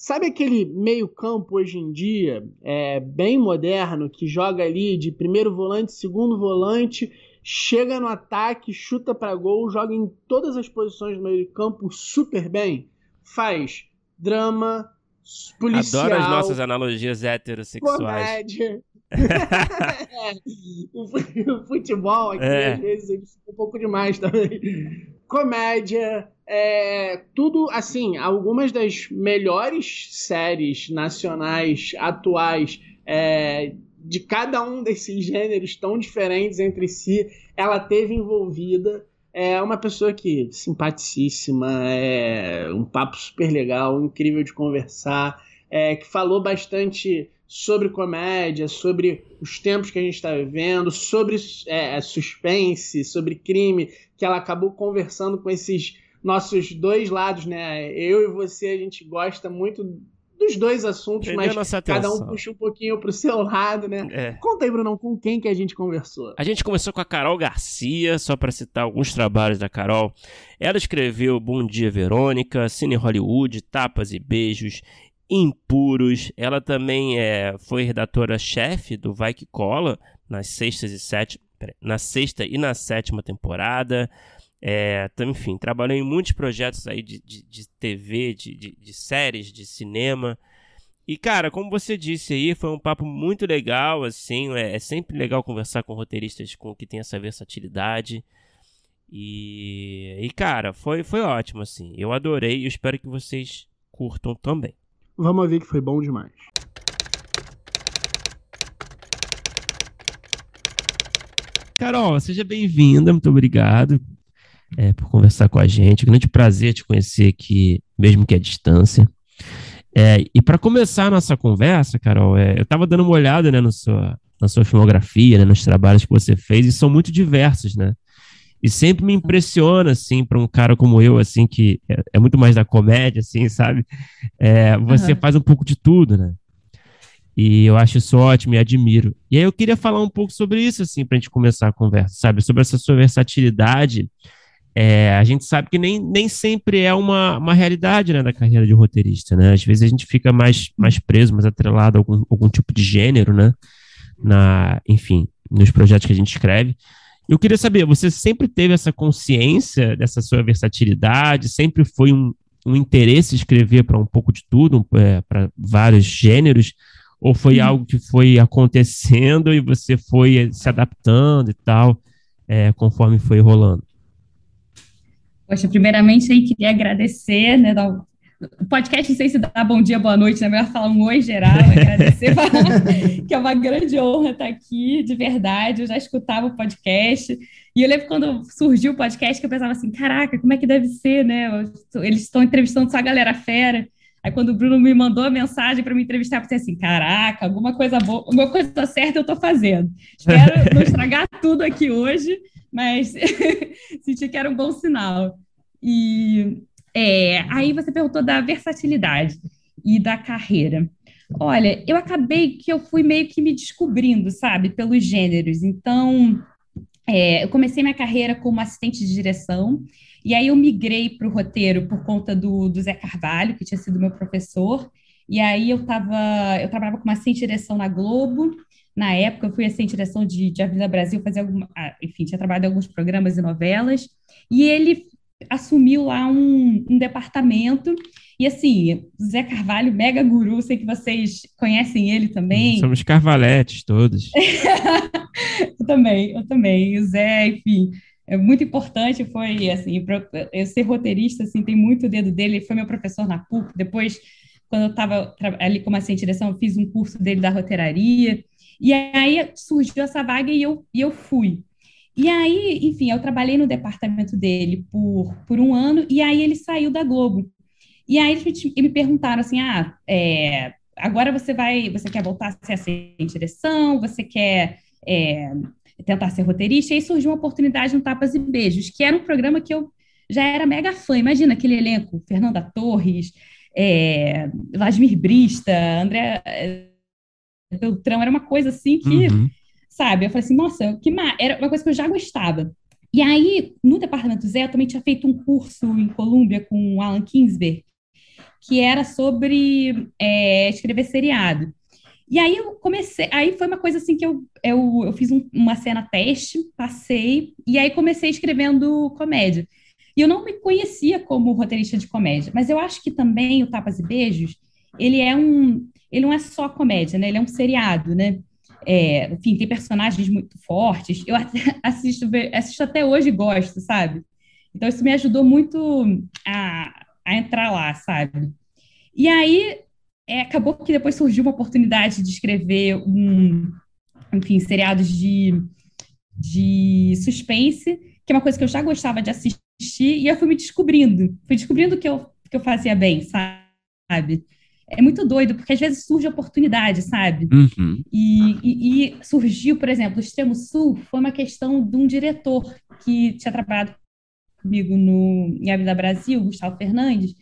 Sabe aquele meio-campo hoje em dia, é, bem moderno, que joga ali de primeiro volante, segundo volante, chega no ataque, chuta para gol, joga em todas as posições do meio-campo super bem? Faz drama, policial. Adoro as nossas analogias heterossexuais. Comédia. o futebol aqui, é. às vezes, ele fica um pouco demais também. Comédia, é, tudo assim, algumas das melhores séries nacionais atuais é, de cada um desses gêneros tão diferentes entre si, ela teve envolvida. É uma pessoa que simpaticíssima, é um papo super legal, incrível de conversar, é, que falou bastante sobre comédia, sobre os tempos que a gente está vivendo, sobre é, suspense, sobre crime, que ela acabou conversando com esses nossos dois lados, né? Eu e você, a gente gosta muito dos dois assuntos, Prendeu mas cada um puxa um pouquinho pro seu lado, né? É. Conta aí, Brunão, com quem que a gente conversou? A gente começou com a Carol Garcia, só para citar alguns trabalhos da Carol. Ela escreveu Bom Dia Verônica, Cine Hollywood, Tapas e Beijos, Impuros. Ela também é, foi redatora-chefe do Vai Que Cola nas sextas e sete, na sexta e na sétima temporada. É, enfim, trabalhou em muitos projetos aí de, de, de TV, de, de, de, séries, de cinema. E, cara, como você disse aí, foi um papo muito legal, assim, é, é sempre legal conversar com roteiristas com que tem essa versatilidade. E, e cara, foi, foi ótimo, assim. Eu adorei e espero que vocês curtam também. Vamos ver que foi bom demais. Carol, seja bem-vinda, muito obrigado é, por conversar com a gente. Grande prazer te conhecer aqui, mesmo que à distância. É, e para começar a nossa conversa, Carol, é, eu estava dando uma olhada né, no sua, na sua filmografia, né, nos trabalhos que você fez, e são muito diversos, né? E sempre me impressiona, assim, para um cara como eu, assim, que é, é, muito mais da comédia, assim, sabe? É, você uhum. faz um pouco de tudo, né? E eu acho isso ótimo e admiro. E aí eu queria falar um pouco sobre isso, assim, para a gente começar a conversa, sabe? Sobre essa sua versatilidade é, a gente sabe que nem, nem sempre é uma, uma realidade né, da carreira de roteirista, né? Às vezes a gente fica mais, mais preso, mais atrelado a algum, algum tipo de gênero, né? Na, enfim, nos projetos que a gente escreve. Eu queria saber, você sempre teve essa consciência dessa sua versatilidade? Sempre foi um, um interesse escrever para um pouco de tudo, é, para vários gêneros? Ou foi algo que foi acontecendo e você foi se adaptando e tal, é, conforme foi rolando? Poxa, primeiramente aí queria agradecer, né, o podcast, não sei se dá bom dia, boa noite, né? Melhor falar um oi geral, agradecer, que é uma grande honra estar aqui, de verdade. Eu já escutava o podcast. E eu lembro quando surgiu o podcast que eu pensava assim: caraca, como é que deve ser, né? Eles estão entrevistando só a galera fera. Aí quando o Bruno me mandou a mensagem para me entrevistar, eu pensei assim: caraca, alguma coisa boa, alguma coisa certa eu estou fazendo. Espero não estragar tudo aqui hoje, mas senti que era um bom sinal. E é, aí você perguntou da versatilidade e da carreira. Olha, eu acabei que eu fui meio que me descobrindo, sabe, pelos gêneros. Então, é, eu comecei minha carreira como assistente de direção, e aí eu migrei para o roteiro por conta do, do Zé Carvalho, que tinha sido meu professor. E aí eu tava, eu trabalhava como assistente de direção na Globo, na época, eu fui assim, em direção de, de Avenida Brasil, fazer alguma, ah, enfim, tinha trabalhado em alguns programas e novelas, e ele assumiu lá um, um departamento, e assim, Zé Carvalho, mega guru, sei que vocês conhecem ele também. Somos carvaletes todos. eu também, eu também. O Zé, enfim, é muito importante, foi assim, eu ser roteirista, assim, tem muito dedo dele, ele foi meu professor na PUC, depois, quando eu estava ali como assistente de direção, eu fiz um curso dele da roteiraria, e aí surgiu essa vaga e eu, e eu fui. E aí, enfim, eu trabalhei no departamento dele por, por um ano, e aí ele saiu da Globo. E aí eles me, me perguntaram assim: ah, é, agora você vai, você quer voltar a ser de direção, você quer é, tentar ser roteirista, e aí surgiu uma oportunidade no Tapas e Beijos, que era um programa que eu já era mega fã. Imagina aquele elenco, Fernanda Torres, é, Vladimir Brista, André é, Beltrão, era uma coisa assim que, uhum. sabe, eu falei assim, nossa, que ma... era uma coisa que eu já gostava. E aí, no Departamento Zé, eu também tinha feito um curso em Colômbia com o Alan Kingsberg, que era sobre é, escrever seriado. E aí eu comecei, aí foi uma coisa assim que eu, eu, eu fiz um, uma cena teste, passei, e aí comecei escrevendo comédia. E eu não me conhecia como roteirista de comédia, mas eu acho que também o Tapas e Beijos, ele é um, ele não é só comédia, né? Ele é um seriado, né? É, enfim, tem personagens muito fortes. Eu assisto, assisto até hoje e gosto, sabe? Então isso me ajudou muito a, a entrar lá, sabe? E aí é, acabou que depois surgiu uma oportunidade de escrever um, enfim, seriados de, de suspense, que é uma coisa que eu já gostava de assistir, e eu fui me descobrindo, fui descobrindo que eu, que eu fazia bem, sabe? É muito doido, porque às vezes surge oportunidade, sabe? Uhum. E, e, e, surgiu, por exemplo, o Extremo Sul foi uma questão de um diretor que tinha trabalhado comigo no, em Avenida Brasil, Gustavo Fernandes,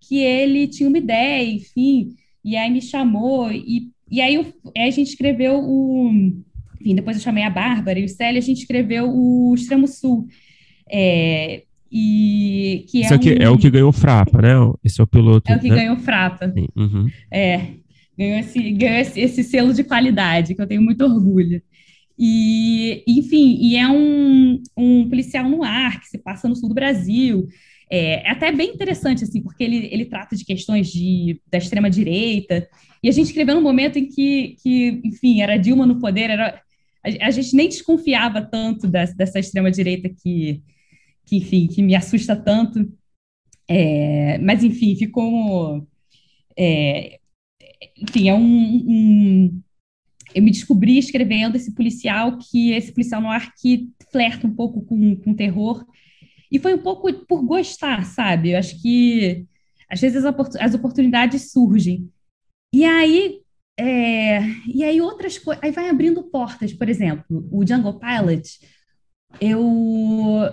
que ele tinha uma ideia, enfim, e aí me chamou, e, e aí, eu, aí a gente escreveu o. Enfim, depois eu chamei a Bárbara e o Célio, a gente escreveu o Extremo Sul. É, e que Isso é, aqui, um... é o que ganhou Frapa, né? Esse é o piloto. É o que né? ganhou Frapa. Uhum. É, ganhou, esse, ganhou esse, esse, selo de qualidade, que eu tenho muito orgulho. E, enfim, e é um, um policial no ar que se passa no sul do Brasil. É, é até bem interessante, assim, porque ele, ele trata de questões de, da extrema-direita. E a gente escreveu num momento em que, que enfim, era Dilma no poder, era, a, a gente nem desconfiava tanto dessa, dessa extrema-direita que, que, enfim, que me assusta tanto. É, mas, enfim, ficou. É, enfim, é um, um, eu me descobri escrevendo esse policial que esse policial no ar que flerta um pouco com, com terror e foi um pouco por gostar, sabe? Eu acho que às vezes as oportunidades surgem e aí é, e aí outras coisas aí vai abrindo portas, por exemplo, o Jungle Pilot, eu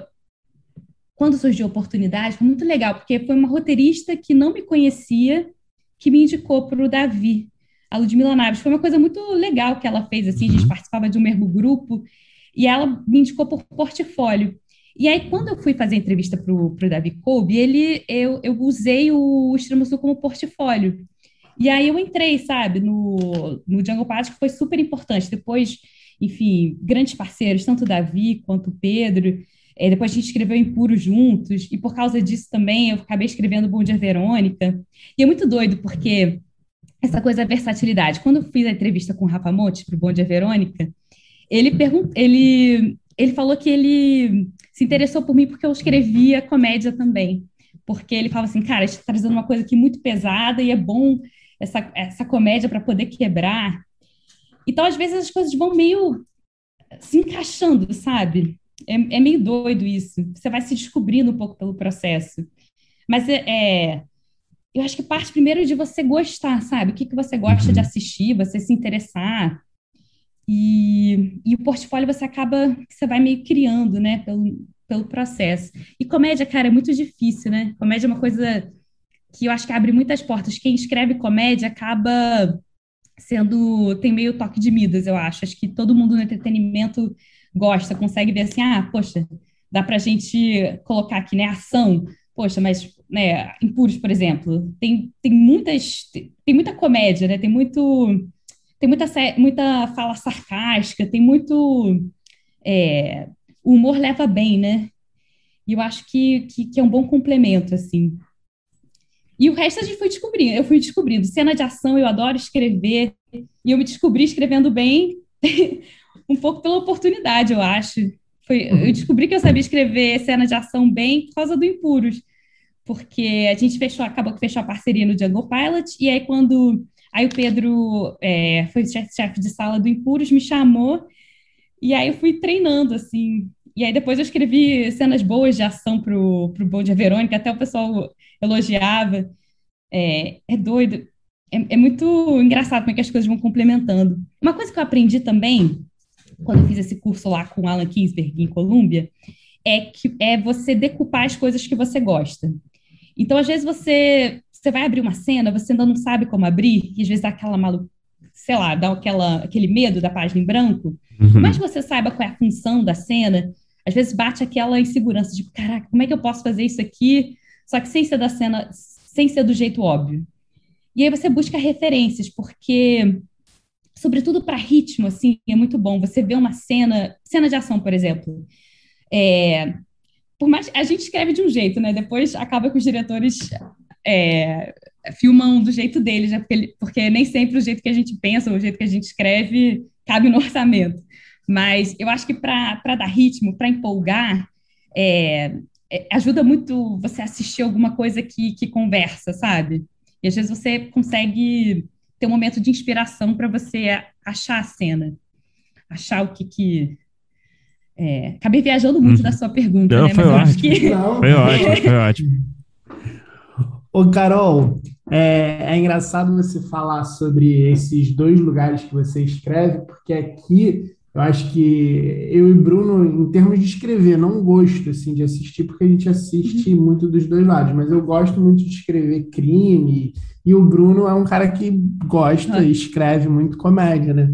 quando surgiu a oportunidade foi muito legal porque foi uma roteirista que não me conhecia que me indicou para o Davi a Ludmila Naves. Foi uma coisa muito legal que ela fez, assim, a gente uhum. participava de um mesmo grupo, e ela me indicou por portfólio. E aí, quando eu fui fazer a entrevista para o Davi Kolbe, ele, eu, eu usei o Extremo Sul como portfólio. E aí eu entrei, sabe, no, no Jungle Party, que foi super importante. Depois, enfim, grandes parceiros, tanto o Davi quanto o Pedro. É, depois a gente escreveu em Puro juntos, e por causa disso também eu acabei escrevendo Bom Dia Verônica. E é muito doido, porque essa coisa da versatilidade. Quando eu fiz a entrevista com o Rafa Monte para o Bom Dia Verônica, ele, pergunt... ele, ele falou que ele se interessou por mim porque eu escrevia comédia também. Porque ele falava assim, cara, a gente está trazendo uma coisa aqui muito pesada e é bom essa, essa comédia para poder quebrar. Então, às vezes, as coisas vão meio se encaixando, sabe? É, é meio doido isso. Você vai se descobrindo um pouco pelo processo. Mas é, é eu acho que parte primeiro de você gostar, sabe? O que, que você gosta de uhum. assistir, você se interessar. E, e o portfólio você acaba, você vai meio criando, né, pelo, pelo processo. E comédia, cara, é muito difícil, né? Comédia é uma coisa que eu acho que abre muitas portas. Quem escreve comédia acaba sendo. tem meio toque de Midas, eu acho. Acho que todo mundo no entretenimento gosta, consegue ver assim, ah, poxa, dá pra gente colocar aqui, né, ação poxa, mas né, Impuros, por exemplo, tem, tem muitas tem muita comédia, né? Tem muito tem muita muita fala sarcástica, tem muito é, o humor leva bem, né? E eu acho que, que, que, é um bom complemento, assim. E o resto a gente foi descobrindo, eu fui descobrindo. Cena de ação, eu adoro escrever, e eu me descobri escrevendo bem, um pouco pela oportunidade, eu acho. Foi, eu descobri que eu sabia escrever cena de ação bem por causa do Impuros, porque a gente fechou, acabou que fechou a parceria no Jungle Pilot, e aí quando aí o Pedro é, foi chefe de sala do Impuros, me chamou, e aí eu fui treinando, assim, e aí depois eu escrevi cenas boas de ação pro, pro Bom Dia Verônica, até o pessoal elogiava, é, é doido, é, é, muito engraçado como é que as coisas vão complementando. Uma coisa que eu aprendi também, quando eu fiz esse curso lá com Alan Kingsberg em Colômbia, é que é você decupar as coisas que você gosta. Então, às vezes você você vai abrir uma cena, você ainda não sabe como abrir, e às vezes dá aquela malu... sei lá, dá aquela, aquele medo da página em branco. Uhum. Mas você saiba qual é a função da cena, às vezes bate aquela insegurança de, caraca, como é que eu posso fazer isso aqui, só que sem ser da cena, sem ser do jeito óbvio. E aí você busca referências, porque sobretudo para ritmo, assim, é muito bom. Você vê uma cena, cena de ação, por exemplo. É, por mais a gente escreve de um jeito, né? Depois acaba que os diretores é, filmam do jeito deles, né? porque, porque nem sempre o jeito que a gente pensa, o jeito que a gente escreve, cabe no orçamento. Mas eu acho que para dar ritmo, para empolgar, é, é, ajuda muito você assistir alguma coisa que, que conversa, sabe? E às vezes você consegue ter um momento de inspiração para você achar a cena, achar o que. que é, acabei viajando muito uhum. da sua pergunta, Não, né? Foi Mas ótimo. Que... Não. Foi ótimo, foi ótimo. Ô, Carol, é, é, engraçado você falar sobre esses dois lugares que você escreve, porque aqui eu acho que eu e Bruno, em termos de escrever, não gosto assim de assistir, porque a gente assiste uhum. muito dos dois lados, mas eu gosto muito de escrever crime, e o Bruno é um cara que gosta e escreve muito comédia, né?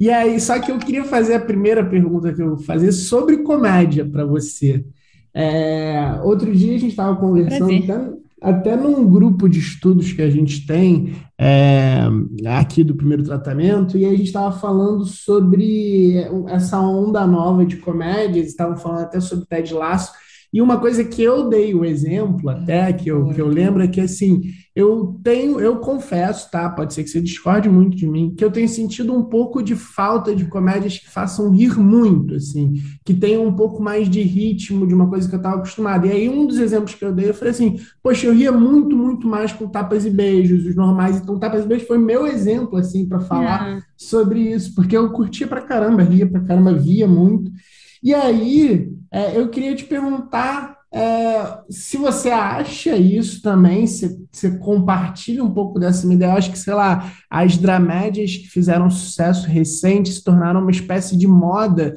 E aí, só que eu queria fazer a primeira pergunta que eu vou fazer sobre comédia para você. É, outro dia a gente estava conversando, até num grupo de estudos que a gente tem é, aqui do primeiro tratamento, e a gente estava falando sobre essa onda nova de comédias, estavam falando até sobre Ted Lasso, e uma coisa que eu dei o exemplo até, que eu, que eu lembro, é que assim, eu tenho, eu confesso, tá? Pode ser que você discorde muito de mim, que eu tenho sentido um pouco de falta de comédias que façam rir muito, assim, que tenham um pouco mais de ritmo de uma coisa que eu estava acostumado. E aí, um dos exemplos que eu dei, eu falei assim, poxa, eu ria muito, muito mais com tapas e beijos, os normais. Então, tapas e beijos foi meu exemplo, assim, para falar é. sobre isso, porque eu curtia pra caramba, ria pra caramba, via muito. E aí, é, eu queria te perguntar é, se você acha isso também, se você compartilha um pouco dessa ideia. Eu acho que, sei lá, as dramédias que fizeram sucesso recente se tornaram uma espécie de moda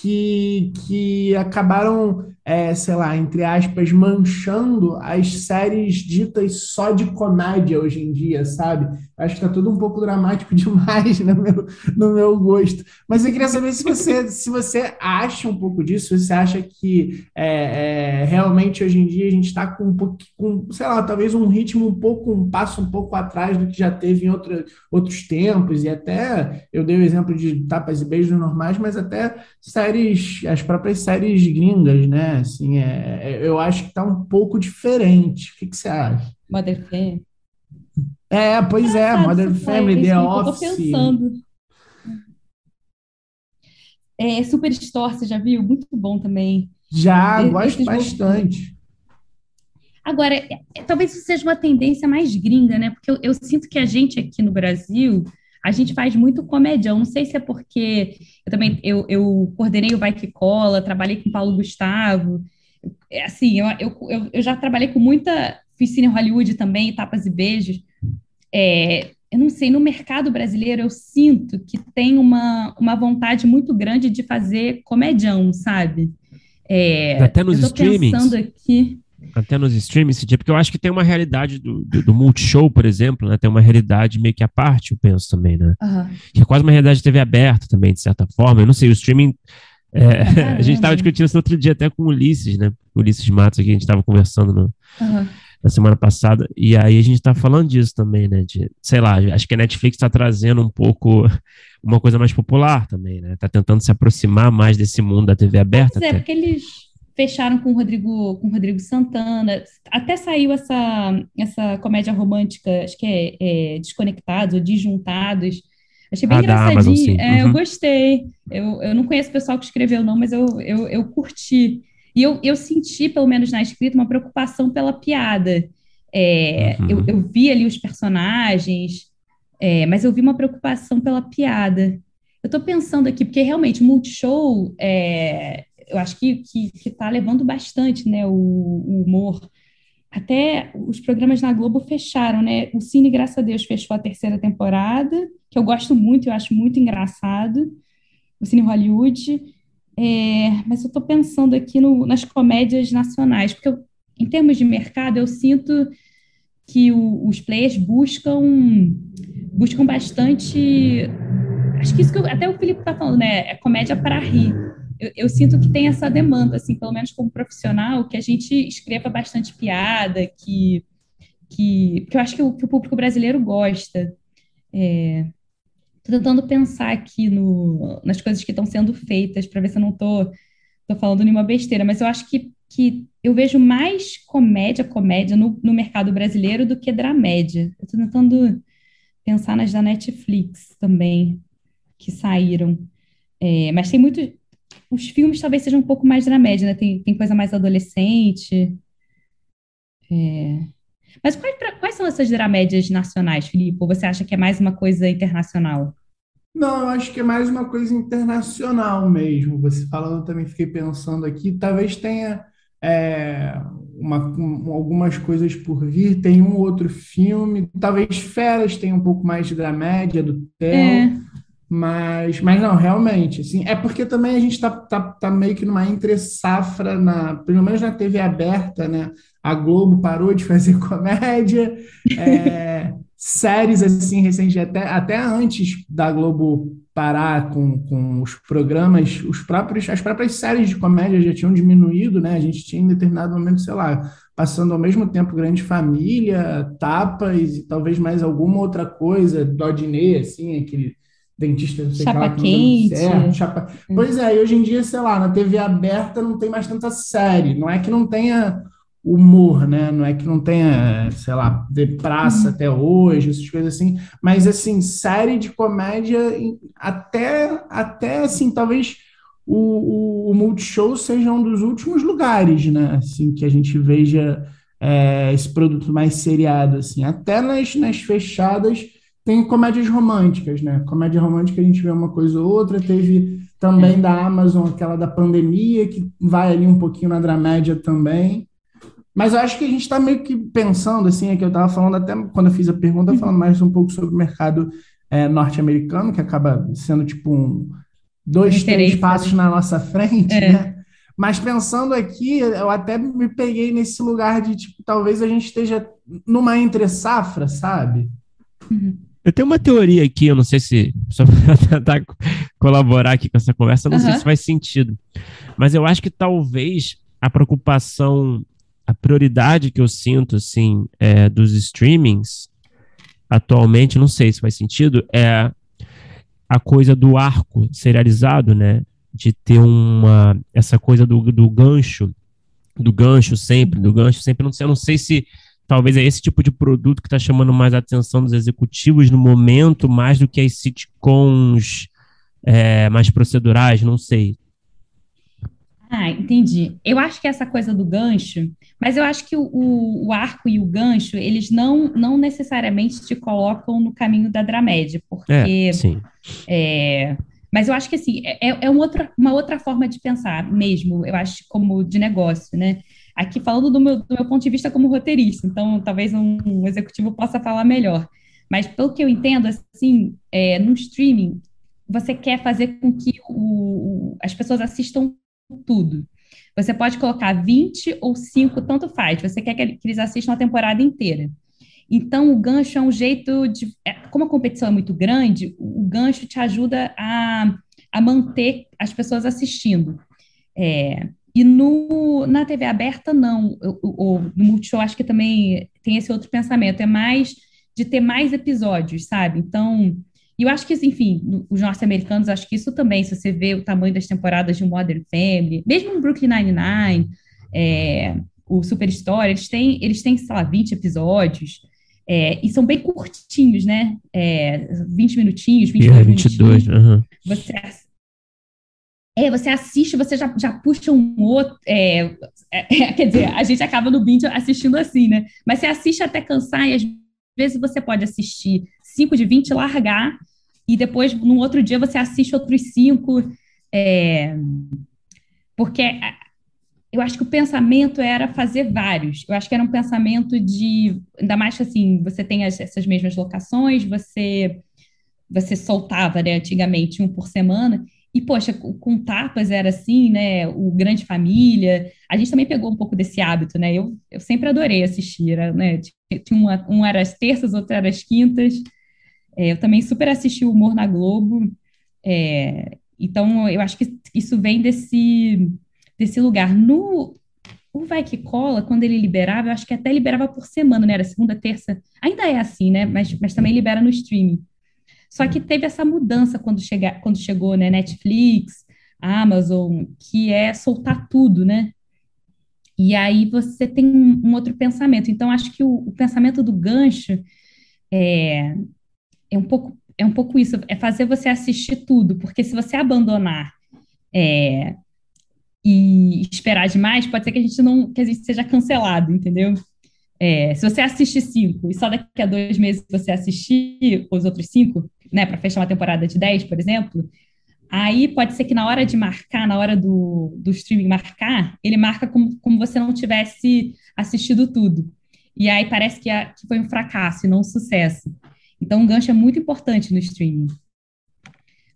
que, que acabaram é, sei lá, entre aspas, manchando as séries ditas só de comédia hoje em dia, sabe? Acho que tá tudo um pouco dramático demais no meu, no meu gosto. Mas eu queria saber se você, se você acha um pouco disso, se você acha que é, é, realmente hoje em dia a gente está com um pouco, com, sei lá, talvez um ritmo um pouco, um passo um pouco atrás do que já teve em outro, outros tempos, e até eu dei o exemplo de tapas e beijos normais, mas até séries, as próprias séries gringas, né? Assim, é, é, eu acho que está um pouco diferente. O que, que você acha? Mother Family. É, pois é, Mother Family, The Office. Eu tô pensando. É, Superstore, você já viu? Muito bom também. Já, eu, gosto bastante. Agora, é, é, talvez isso seja uma tendência mais gringa, né? Porque eu, eu sinto que a gente aqui no Brasil a gente faz muito comédia. Não sei se é porque eu também eu, eu coordenei o Vai Que Cola, trabalhei com Paulo Gustavo. É, assim, eu, eu, eu já trabalhei com muita. Fiz cine Hollywood também, tapas e beijos. É, eu não sei, no mercado brasileiro eu sinto que tem uma, uma vontade muito grande de fazer comedião, sabe? É, Até nos streamings. pensando aqui até nos streams, porque eu acho que tem uma realidade do, do, do, Multishow, por exemplo, né? Tem uma realidade meio que à parte, eu penso também, né? Uhum. Que é quase uma realidade de TV aberta também, de certa forma. Eu não sei, o streaming. É, a gente estava discutindo isso outro dia até com o Ulisses, né? O Ulisses Matos aqui, a gente estava conversando no, uhum. na semana passada. E aí a gente está falando disso também, né? De, sei lá, acho que a Netflix está trazendo um pouco uma coisa mais popular também, né? Tá tentando se aproximar mais desse mundo da TV aberta. Pois é, porque eles fecharam com o Rodrigo, com o Rodrigo Santana. Até saiu essa, essa comédia romântica, acho que é, é Desconectados ou Disjuntados. Achei bem ah, engraçadinho. É, uhum. Eu gostei. Eu, eu não conheço o pessoal que escreveu, não, mas eu, eu, eu curti. E eu, eu senti, pelo menos na escrita, uma preocupação pela piada. É, uhum. eu, eu vi ali os personagens, é, mas eu vi uma preocupação pela piada. Eu estou pensando aqui, porque realmente Multishow é, eu acho que está que, que tá levando bastante né, o, o, humor. até os programas na Globo fecharam, né? O Cine, graças a Deus, fechou a terceira temporada, que eu gosto muito, eu acho muito engraçado. O Cine Hollywood. É, mas eu estou pensando aqui no, nas comédias nacionais, porque eu, em termos de mercado, eu sinto que o, os players buscam buscam bastante. Acho que isso que eu, até o Felipe está falando, né? É comédia para rir. Eu, eu, sinto que tem essa demanda, assim, pelo menos como profissional, que a gente escreva bastante piada, que, que, que eu acho que o, que o público brasileiro gosta. É, tentando pensar aqui no, nas coisas que estão sendo feitas para ver se eu não tô, tô falando nenhuma besteira, mas eu acho que, que eu vejo mais comédia, comédia no, no mercado brasileiro do que dramédia. Tô tentando pensar nas da Netflix também, que saíram. É, mas tem muito. Os filmes talvez sejam um pouco mais dramédia, né? Tem, tem coisa mais adolescente. É, mas quais, quais são essas dramédias nacionais, Filipe? Ou você acha que é mais uma coisa internacional? Não, eu acho que é mais uma coisa internacional mesmo. Você falando, também fiquei pensando aqui, talvez tenha é, uma, um, algumas coisas por vir, tem um outro filme, talvez Feras tenha um pouco mais de dramédia do Theo, é. Mas, mas não, realmente, assim, é porque também a gente está tá, tá meio que numa entre safra, na, pelo menos na TV aberta, né? A Globo parou de fazer comédia, é, séries assim recentes, até, até antes da Globo parar com, com os programas, os próprios, as próprias séries de comédia já tinham diminuído, né? A gente tinha em determinado momento, sei lá, passando ao mesmo tempo Grande Família, Tapas e talvez mais alguma outra coisa, Dodinê, assim, aquele dentista, não sei chapa lá, quente. Certo, chapa... Hum. Pois é, e hoje em dia, sei lá, na TV aberta não tem mais tanta série. Não é que não tenha humor, né? Não é que não tenha, sei lá, de praça até hoje, essas coisas assim, mas assim, série de comédia até até assim, talvez o, o, o Multishow seja um dos últimos lugares, né? Assim, que a gente veja é, esse produto mais seriado, assim. Até nas, nas fechadas tem comédias românticas, né? Comédia romântica a gente vê uma coisa ou outra, teve também é. da Amazon, aquela da pandemia, que vai ali um pouquinho na dramédia também. Mas eu acho que a gente está meio que pensando, assim, é que eu estava falando até quando eu fiz a pergunta, falando mais um pouco sobre o mercado é, norte-americano, que acaba sendo tipo um, dois, três passos na nossa frente, é. né? Mas pensando aqui, eu até me peguei nesse lugar de, tipo, talvez a gente esteja numa entre-safra, sabe? Uhum. Eu tenho uma teoria aqui, eu não sei se, só para tentar colaborar aqui com essa conversa, não uhum. sei se faz sentido, mas eu acho que talvez a preocupação a prioridade que eu sinto, assim, é, dos streamings atualmente, não sei se faz sentido, é a coisa do arco serializado, né? De ter uma, essa coisa do, do gancho, do gancho sempre, do gancho sempre, não sei, eu não sei se talvez é esse tipo de produto que está chamando mais a atenção dos executivos no momento, mais do que as sitcoms é, mais procedurais, não sei. Ah, entendi. Eu acho que essa coisa do gancho, mas eu acho que o, o, o, arco e o gancho, eles não, não necessariamente te colocam no caminho da dramédia, porque... É, sim. É, mas eu acho que, assim, é, é uma, outra, uma outra forma de pensar mesmo, eu acho, como de negócio, né? Aqui falando do meu, do meu ponto de vista como roteirista, então talvez um, um executivo possa falar melhor. Mas pelo que eu entendo, assim, é, no streaming, você quer fazer com que o, as pessoas assistam tudo. Você pode colocar 20 ou 5, tanto faz. Você quer que eles assistam a temporada inteira. Então, o gancho é um jeito de. É, como a competição é muito grande, o gancho te ajuda a, a manter as pessoas assistindo. É, e no, na TV aberta, não. Ou no Multishow, acho que também tem esse outro pensamento. É mais de ter mais episódios, sabe? Então, eu acho que, enfim, os norte-americanos, acho que isso também, se você vê o tamanho das temporadas de Modern Family, mesmo no Brooklyn Nine-Nine, é, o Superstore, eles têm, eles têm, sei lá, 20 episódios, é, e são bem curtinhos, né? É, 20 minutinhos, 22 é, 22, minutinhos. Uhum. Você, é, você assiste, você já, já puxa um outro. É, é, quer dizer, a gente acaba no binge assistindo assim, né? Mas você assiste até cansar e às vezes você pode assistir 5 de 20, largar, e depois, no outro dia, você assiste outros cinco. É, porque eu acho que o pensamento era fazer vários. Eu acho que era um pensamento de, ainda mais assim, você tem as, essas mesmas locações, você você soltava, né, antigamente um por semana. E, poxa, com tapas era assim, né? O Grande Família. A gente também pegou um pouco desse hábito, né? Eu, eu sempre adorei assistir, era, né? Tinha uma, um era às terças, outro era às quintas. É, eu também super assisti o Humor na Globo. É, então, eu acho que isso vem desse, desse lugar. No o Vai Que Cola, quando ele liberava, eu acho que até liberava por semana, né? Era segunda, terça. Ainda é assim, né? Mas, mas também libera no streaming. Só que teve essa mudança quando, chega, quando chegou, né? Netflix, Amazon, que é soltar tudo, né? E aí você tem um, um outro pensamento. Então, acho que o, o pensamento do gancho é, é um pouco é um pouco isso, é fazer você assistir tudo, porque se você abandonar é, e esperar demais, pode ser que a gente não que a gente seja cancelado, entendeu? É, se você assiste cinco e só daqui a dois meses você assistir os outros cinco, né, para fechar uma temporada de dez, por exemplo, aí pode ser que na hora de marcar, na hora do, do streaming marcar, ele marca como, como você não tivesse assistido tudo. E aí parece que, a, que foi um fracasso e não um sucesso. Então, um gancho é muito importante no streaming.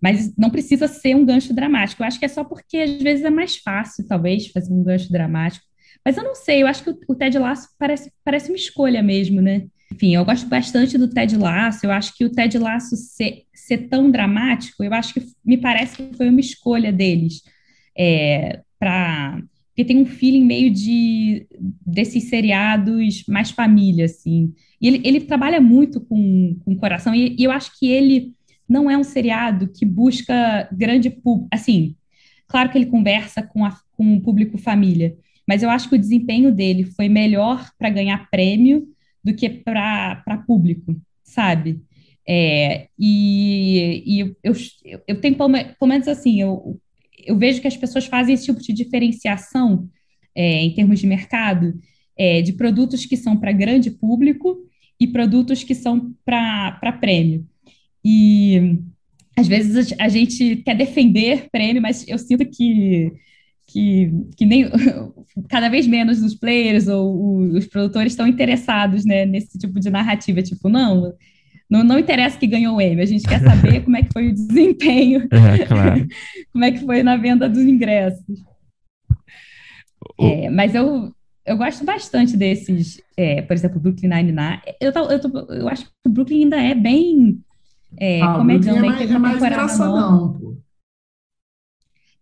Mas não precisa ser um gancho dramático. Eu acho que é só porque às vezes é mais fácil, talvez, fazer um gancho dramático. Mas eu não sei, eu acho que o, o Ted Lasso parece, parece uma escolha mesmo, né? Enfim, eu gosto bastante do Ted Lasso. Eu acho que o Ted Lasso ser, ser tão dramático, eu acho que me parece que foi uma escolha deles. É, para porque tem um feeling meio de desses seriados mais família, assim. E ele, ele trabalha muito com, com o coração, e, e eu acho que ele não é um seriado que busca grande público. Assim, claro que ele conversa com, a, com o público família, mas eu acho que o desempenho dele foi melhor para ganhar prêmio do que para público, sabe? É, e, e eu, eu, tenho, pelo menos assim, eu, eu vejo que as pessoas fazem esse tipo de diferenciação é, em termos de mercado, é, de produtos que são para grande público e produtos que são para prêmio. E às vezes a gente quer defender prêmio, mas eu sinto que, que, que nem cada vez menos os players ou os produtores estão interessados né, nesse tipo de narrativa, tipo, não, não, não interessa que ganhou o Emmy, a gente quer saber como é que foi o desempenho, é, claro. como é que foi na venda dos ingressos. O... É, mas eu, eu gosto bastante desses, é, por exemplo, Brooklyn Nine-Nine. Eu, eu, tô, eu acho que o Brooklyn ainda é bem é, ah, comedião, é mais, é mais engraçadão, pô.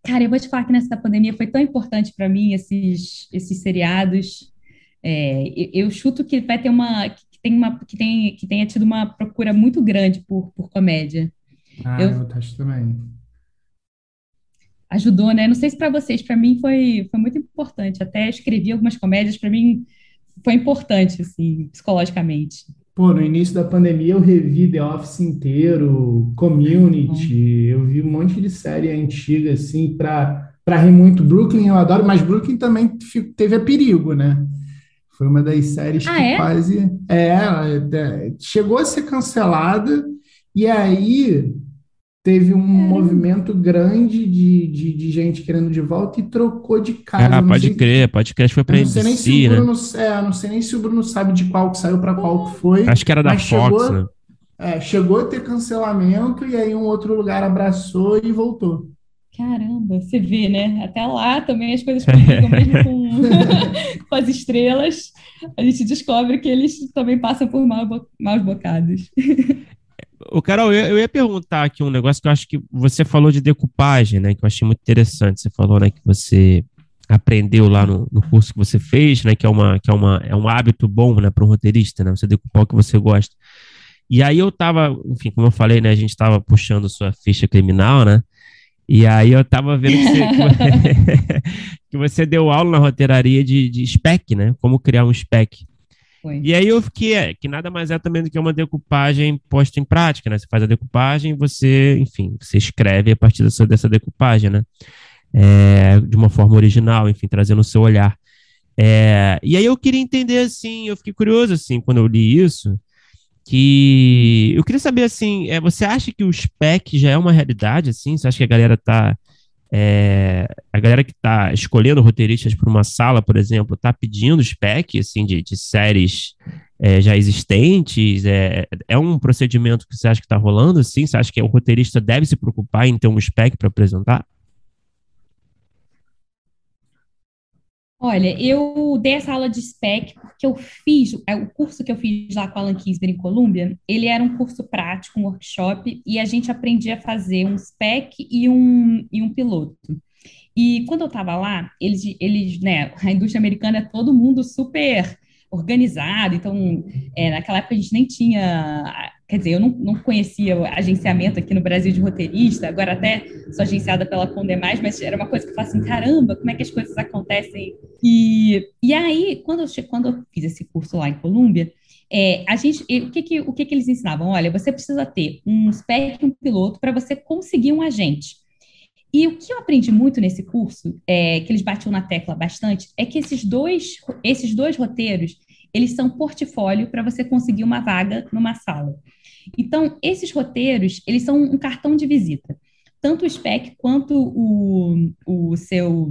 Cara, eu vou te falar que nessa pandemia foi tão importante para mim esses, esses seriados. É, eu chuto que vai ter uma tem uma que, tem, que tenha tido uma procura muito grande por, por comédia. Ah, eu, eu acho também. Ajudou, né? Não sei se para vocês, para mim foi, foi muito importante. Até escrevi algumas comédias, para mim foi importante, assim, psicologicamente. Pô, no início da pandemia eu revi The Office inteiro, Community, eu vi um monte de série antiga, assim, para para rir muito. Brooklyn eu adoro, mas Brooklyn também teve a perigo, né? Foi uma das séries ah, que é? quase. É, é, chegou a ser cancelada, e aí teve um é. movimento grande de, de, de, gente querendo de volta e trocou de casa. Ah, pode crer, pode crer, foi pra não sei nem se o Bruno, né? é, não sei nem se o Bruno sabe de qual que saiu para qual que foi. Acho que era da Fox, chegou, né? É, chegou a ter cancelamento e aí um outro lugar abraçou e voltou. Caramba, você vê, né? Até lá também as coisas complicam, mesmo com, com, as estrelas, a gente descobre que eles também passam por maus, maus bocados. O Carol, eu, ia perguntar aqui um negócio que eu acho que você falou de decupagem, né? Que eu achei muito interessante. Você falou, né, que você aprendeu lá no, no curso que você fez, né? Que é uma que é uma é um hábito bom, né, para um roteirista, né? Você decupar o que você gosta. E aí eu tava, enfim, como eu falei, né? A gente tava puxando sua ficha criminal, né? E aí eu tava vendo que você, que você deu aula na roteiraria de, de spec, né? Como criar um spec. Foi. E aí eu fiquei, é, que nada mais é também do que uma decupagem posta em prática, né? Você faz a decupagem você, enfim, você escreve a partir dessa, dessa decupagem, né? É, de uma forma original, enfim, trazendo o seu olhar. É, e aí eu queria entender, assim, eu fiquei curioso, assim, quando eu li isso, que eu queria saber assim, é, você acha que o spec já é uma realidade assim? Você acha que a galera tá é, a galera que está escolhendo roteiristas para uma sala, por exemplo, está pedindo spec assim, de, de séries é, já existentes? É, é um procedimento que você acha que está rolando? Sim, você acha que o roteirista deve se preocupar em ter um spec para apresentar? Olha, eu dei essa aula de SPEC porque eu fiz, é, o curso que eu fiz lá com a Alan Kingsbury em Colômbia, ele era um curso prático, um workshop, e a gente aprendia a fazer um SPEC e um, e um piloto. E quando eu estava lá, eles, eles, né, a indústria americana é todo mundo super organizado, então, é, naquela época a gente nem tinha quer dizer, eu não, não conhecia agenciamento aqui no Brasil de roteirista, agora até sou agenciada pela Condemais, mas era uma coisa que eu falo assim, caramba, como é que as coisas acontecem? E, e aí, quando eu, quando eu fiz esse curso lá em Colômbia, é, a gente, o que que, o que que eles ensinavam? Olha, você precisa ter um spec, um piloto, para você conseguir um agente. E o que eu aprendi muito nesse curso, é, que eles batiam na tecla bastante, é que esses dois, esses dois roteiros, eles são portfólio para você conseguir uma vaga numa sala. Então, esses roteiros, eles são um cartão de visita. Tanto o spec quanto o, o seu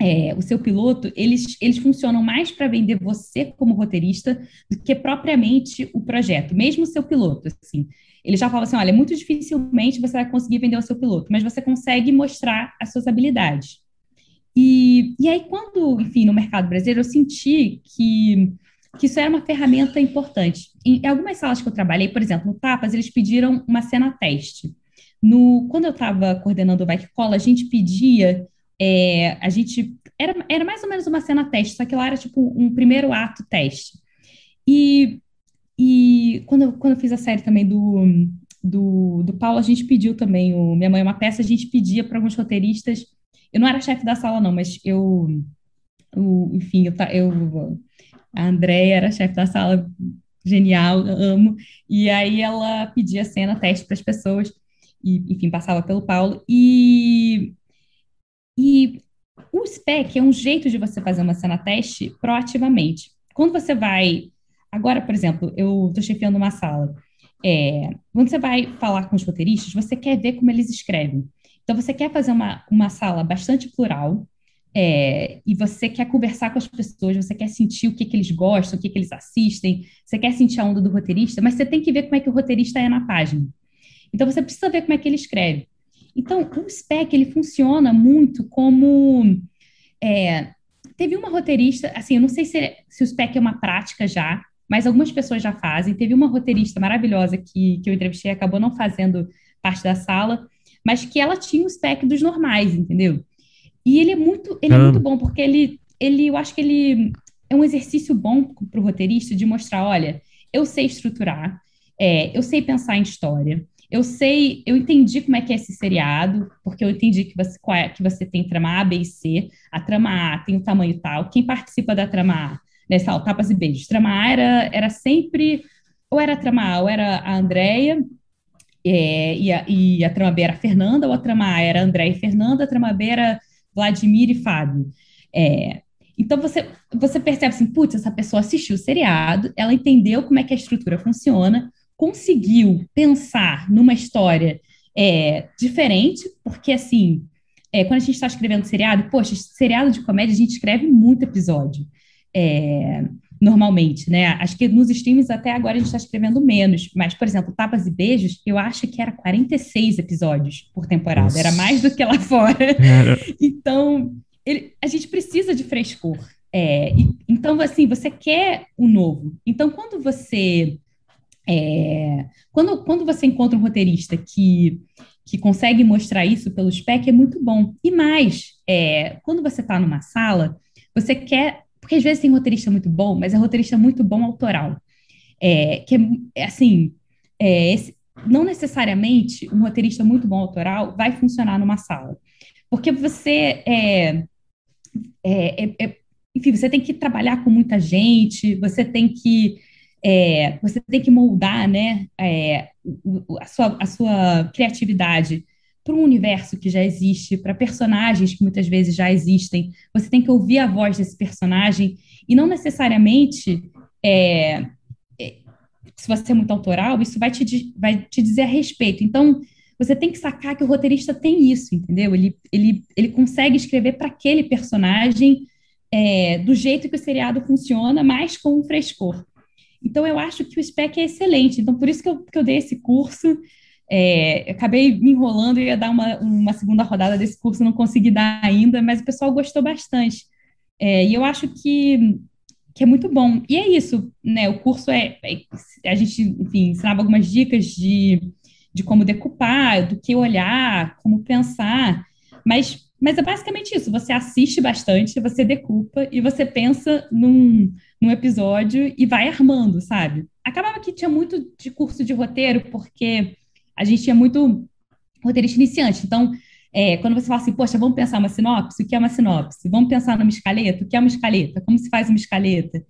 é, o seu piloto, eles, eles funcionam mais para vender você como roteirista do que propriamente o projeto, mesmo o seu piloto, assim. Ele já fala assim, olha, muito dificilmente você vai conseguir vender o seu piloto, mas você consegue mostrar as suas habilidades. E, e aí, quando, enfim, no mercado brasileiro, eu senti que que isso era uma ferramenta importante. Em algumas salas que eu trabalhei, por exemplo, no Tapas, eles pediram uma cena teste. No, quando eu estava coordenando o Vai Cola, a gente pedia, é, a gente, era, era mais ou menos uma cena teste, só que lá era tipo um primeiro ato teste. E, e quando, eu, quando eu fiz a série também do, do, do Paulo, a gente pediu também, o Minha Mãe é uma Peça, a gente pedia para alguns roteiristas, eu não era chefe da sala não, mas eu, eu enfim, eu, eu a Andréia era chefe da sala, genial, amo. E aí ela pedia cena, teste para as pessoas, e, enfim, passava pelo Paulo. E, e o SPEC é um jeito de você fazer uma cena teste proativamente. Quando você vai. Agora, por exemplo, eu estou chefiando uma sala. É, quando você vai falar com os roteiristas, você quer ver como eles escrevem. Então, você quer fazer uma, uma sala bastante plural, é, e você quer conversar com as pessoas, você quer sentir o que, que eles gostam, o que, que eles assistem, você quer sentir a onda do roteirista, mas você tem que ver como é que o roteirista é na página. Então você precisa ver como é que ele escreve. Então o spec ele funciona muito como é, teve uma roteirista, assim, eu não sei se, se o spec é uma prática já, mas algumas pessoas já fazem. Teve uma roteirista maravilhosa que, que eu entrevistei, acabou não fazendo parte da sala, mas que ela tinha o spec dos normais, entendeu? E ele é muito, ele é muito bom, porque ele, ele, eu acho que ele é um exercício bom para o roteirista de mostrar, olha, eu sei estruturar, é, eu sei pensar em história, eu sei, eu entendi como é que é esse seriado, porque eu entendi que você, é, que você tem trama A, B e C, a trama A tem o tamanho tal, quem participa da trama A, nessa né, tapas e beijos, trama A era, era sempre, ou era a trama A, ou era a Andrea, é, e, a, e a trama B era a Fernanda, ou a trama A era a Andréia e Fernanda, a trama B era Vladimir e Fábio. É, então você, você percebe assim, putz, essa pessoa assistiu o seriado, ela entendeu como é que a estrutura funciona, conseguiu pensar numa história é, diferente, porque assim, é, quando a gente está escrevendo seriado, poxa, seriado de comédia a gente escreve muito episódio. É, normalmente, né? Acho que nos streams até agora a gente está escrevendo menos, mas, por exemplo, Tapas e Beijos, eu acho que era 46 episódios por temporada, Nossa. era mais do que lá fora. Então, ele, a gente precisa de frescor. É, e, então, assim, você quer o novo. Então, quando você. É, quando, quando você encontra um roteirista que, que consegue mostrar isso pelo spec, é muito bom. E mais, é, quando você está numa sala, você quer porque às vezes tem roteirista muito bom, mas é roteirista muito bom autoral. É, que é, é assim, é, esse, não necessariamente um roteirista muito bom autoral vai funcionar numa sala. Porque você é, é, é, é enfim, você tem que trabalhar com muita gente, você tem que é, você tem que moldar né, é, a, sua, a sua criatividade para um universo que já existe, para personagens que muitas vezes já existem. Você tem que ouvir a voz desse personagem e não necessariamente, é, é, se você é muito autoral, isso vai te, vai te dizer a respeito. Então, você tem que sacar que o roteirista tem isso, entendeu? Ele, ele, ele consegue escrever para aquele personagem é, do jeito que o seriado funciona, mas com um frescor. Então, eu acho que o SPEC é excelente. Então, por isso que eu, que eu dei esse curso. É, acabei me enrolando e ia dar uma, uma segunda rodada desse curso, não consegui dar ainda, mas o pessoal gostou bastante. É, e eu acho que, que é muito bom. E é isso, né? O curso é, é a gente, enfim, ensinava algumas dicas de, de como decupar, do que olhar, como pensar, mas mas é basicamente isso: você assiste bastante, você decupa e você pensa num, num episódio e vai armando, sabe? Acabava que tinha muito de curso de roteiro, porque a gente tinha muito roteirista iniciante. Então, é, quando você fala assim, poxa, vamos pensar uma sinopse, o que é uma sinopse? Vamos pensar numa escaleta, o que é uma escaleta? Como se faz uma escaleta?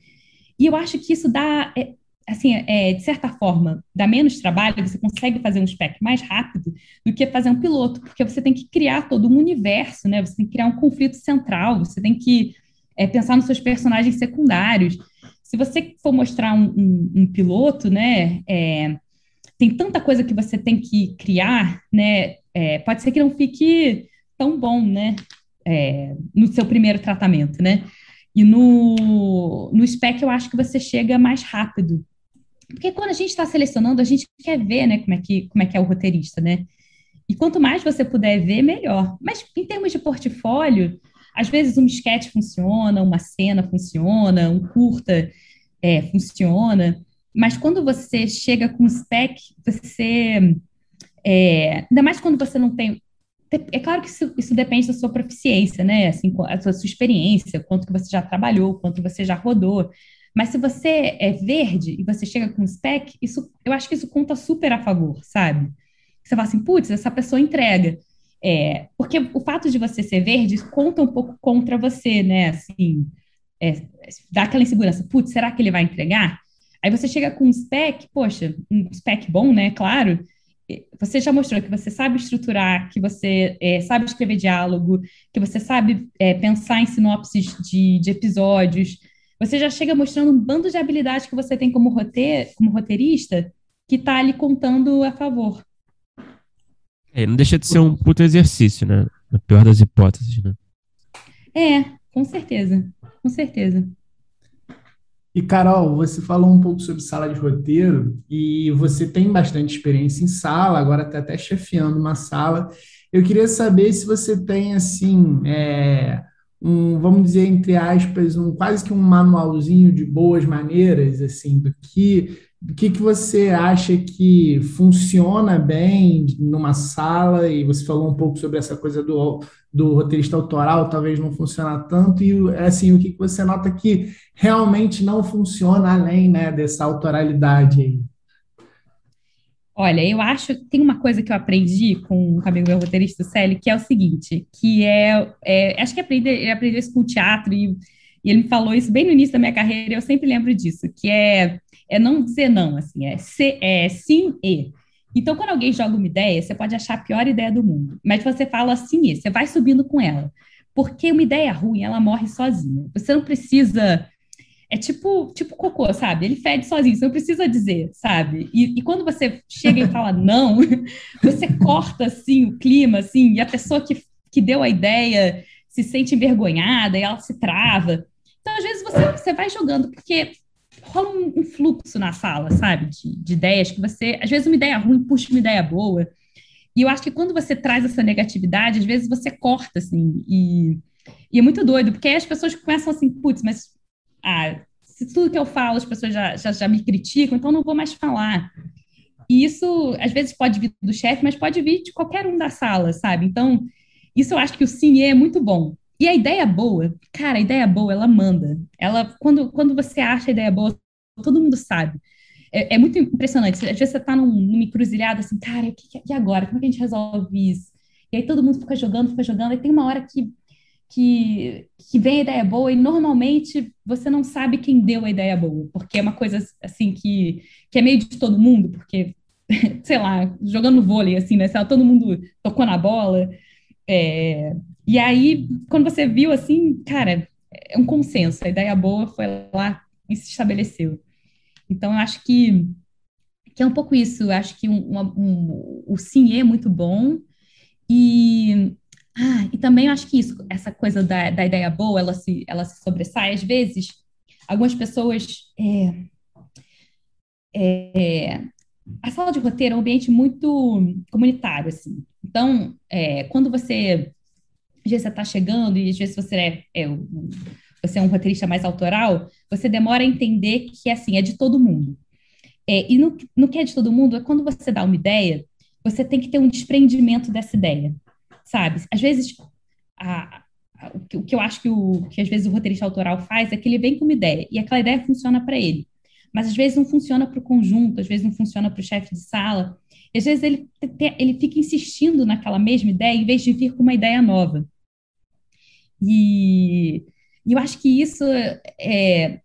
E eu acho que isso dá, é, assim, é, de certa forma, dá menos trabalho, você consegue fazer um spec mais rápido do que fazer um piloto, porque você tem que criar todo um universo, né? Você tem que criar um conflito central, você tem que é, pensar nos seus personagens secundários. Se você for mostrar um, um, um piloto, né, é, tem tanta coisa que você tem que criar, né? É, pode ser que não fique tão bom, né? É, no seu primeiro tratamento, né? E no, no spec eu acho que você chega mais rápido porque quando a gente está selecionando, a gente quer ver, né, como é que, como é que é o roteirista, né? E quanto mais você puder ver, melhor. Mas em termos de portfólio, às vezes um sketch funciona, uma cena funciona, um curta é, funciona. Mas quando você chega com spec, você. É, ainda mais quando você não tem. É claro que isso, isso, depende da sua proficiência, né? Assim, a sua, sua experiência, quanto que você já trabalhou, quanto você já rodou. Mas se você é verde e você chega com spec, isso, eu acho que isso conta super a favor, sabe? Você fala assim, putz, essa pessoa entrega. É, porque o fato de você ser verde conta um pouco contra você, né? Assim, é, dá aquela insegurança. Putz, será que ele vai entregar? Aí você chega com um spec, poxa, um spec bom, né? Claro. Você já mostrou que você sabe estruturar, que você é, sabe escrever diálogo, que você sabe é, pensar em sinopses de, de episódios, você já chega mostrando um bando de habilidades que você tem como, roteir, como roteirista que está ali contando a favor. É, não deixa de ser um puto exercício, né? Na pior das hipóteses, né? É, com certeza. Com certeza. E Carol, você falou um pouco sobre sala de roteiro e você tem bastante experiência em sala, agora está até chefiando uma sala. Eu queria saber se você tem assim é, um, vamos dizer, entre aspas, um quase que um manualzinho de boas maneiras, assim, do que do que, que você acha que funciona bem numa sala, e você falou um pouco sobre essa coisa do, do roteirista autoral, talvez não funciona tanto, e assim, o que, que você nota que realmente não funciona além né, dessa autoralidade aí? Olha, eu acho tem uma coisa que eu aprendi com o amigo meu roteirista Célio, que é o seguinte, que é, é acho que aprender, ele aprendeu isso com o teatro. E, e, ele me falou isso bem no início da minha carreira, eu sempre lembro disso, que é, é não dizer não, assim, é, ser, é sim e. Então, quando alguém joga uma ideia, você pode achar a pior ideia do mundo, mas você fala sim e, você vai subindo com ela. Porque uma ideia ruim, ela morre sozinha. Você não precisa é tipo, tipo cocô, sabe? Ele fede sozinho, você não precisa dizer, sabe? E, e, quando você chega e fala não, você corta, assim, o clima, assim, e a pessoa que, que deu a ideia se sente envergonhada e ela se trava. Então, às vezes, você, você vai jogando, porque rola um, um fluxo na sala, sabe? De, de ideias que você... Às vezes, uma ideia ruim puxa uma ideia boa. E eu acho que quando você traz essa negatividade, às vezes você corta, assim, e... E é muito doido, porque aí as pessoas começam assim, putz, mas ah, se tudo que eu falo as pessoas já, já, já me criticam, então não vou mais falar. E isso, às vezes, pode vir do chefe, mas pode vir de qualquer um da sala, sabe? Então, isso eu acho que o sim é muito bom. E a ideia boa, cara, a ideia boa, ela manda. Ela, quando, quando você acha a ideia boa, todo mundo sabe. É, é muito impressionante. Às vezes você tá num, numa encruzilhada assim, cara, e, e agora? Como é que a gente resolve isso? E aí todo mundo fica jogando, fica jogando, e tem uma hora que que, que vem a ideia boa e normalmente você não sabe quem deu a ideia boa, porque é uma coisa assim que, que é meio de todo mundo, porque, sei lá, jogando vôlei, assim, né? Todo mundo tocou na bola. É, e aí, quando você viu assim, cara, é um consenso, a ideia boa foi lá e se estabeleceu. Então, eu acho que que é um pouco isso. Eu acho que um, um, o sim é muito bom e ah, e também eu acho que isso, essa coisa da, da ideia boa, ela se, ela se sobressai. Às vezes, algumas pessoas. É, é, a sala de roteiro é um ambiente muito comunitário, assim. Então, é, quando você. Às vezes você está chegando e às vezes você é, é, você é um roteirista mais autoral, você demora a entender que assim, é de todo mundo. É, e no, no que é de todo mundo é quando você dá uma ideia, você tem que ter um desprendimento dessa ideia sabe? Às vezes, a, a, o que eu acho que, o, que às vezes o roteirista autoral faz é que ele vem com uma ideia e aquela ideia funciona para ele. Mas às vezes não funciona para o conjunto, às vezes não funciona para o chefe de sala, e às vezes ele, ele fica insistindo naquela mesma ideia em vez de vir com uma ideia nova. E, e eu acho que isso é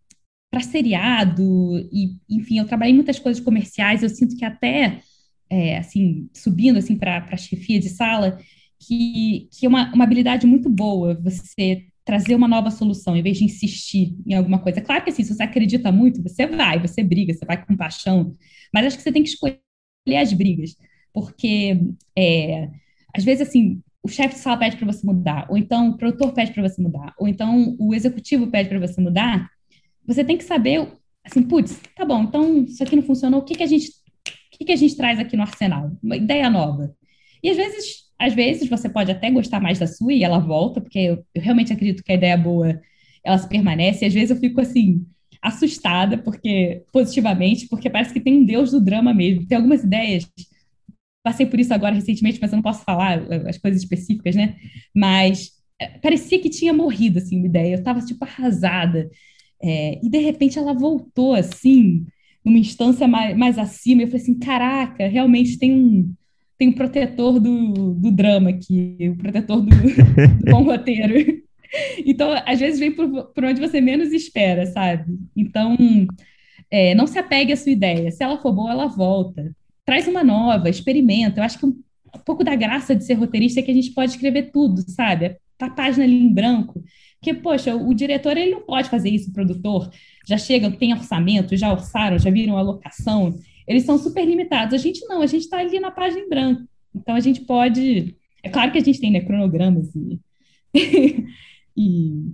para seriado, e enfim, eu trabalhei muitas coisas comerciais, eu sinto que até é, assim, subindo assim para a chefia de sala, que, que é uma, uma habilidade muito boa você trazer uma nova solução, em vez de insistir em alguma coisa. Claro que assim, se você acredita muito, você vai, você briga, você vai com paixão, mas acho que você tem que escolher as brigas, porque é, às vezes assim, o chefe de sala pede para você mudar, ou então o produtor pede para você mudar, ou então o executivo pede para você mudar, você tem que saber, assim, putz, tá bom, então isso aqui não funcionou, o que, que a gente o que, que a gente traz aqui no arsenal? Uma ideia nova. E às vezes às vezes você pode até gostar mais da sua e ela volta, porque eu, eu realmente acredito que a ideia boa ela se permanece. E às vezes eu fico assim assustada, porque positivamente, porque parece que tem um deus do drama mesmo. Tem algumas ideias. Passei por isso agora recentemente, mas eu não posso falar as coisas específicas, né? Mas é, parecia que tinha morrido assim uma ideia. Eu estava tipo arrasada. É, e de repente ela voltou assim, numa instância mais, mais acima. Eu falei assim: caraca, realmente tem um tem o protetor do, do drama aqui, o protetor do, do bom roteiro. Então, às vezes vem por, por onde você menos espera, sabe? Então, é, não se apegue à sua ideia. Se ela for boa, ela volta. Traz uma nova, experimenta. Eu acho que um, um pouco da graça de ser roteirista é que a gente pode escrever tudo, sabe? Tá a página ali em branco. Porque, poxa, o diretor ele não pode fazer isso, o produtor. Já chegam, tem orçamento, já orçaram, já viram a locação eles são super limitados. A gente não, a gente está ali na página em branco. Então a gente pode. É claro que a gente tem né, cronogramas e, e,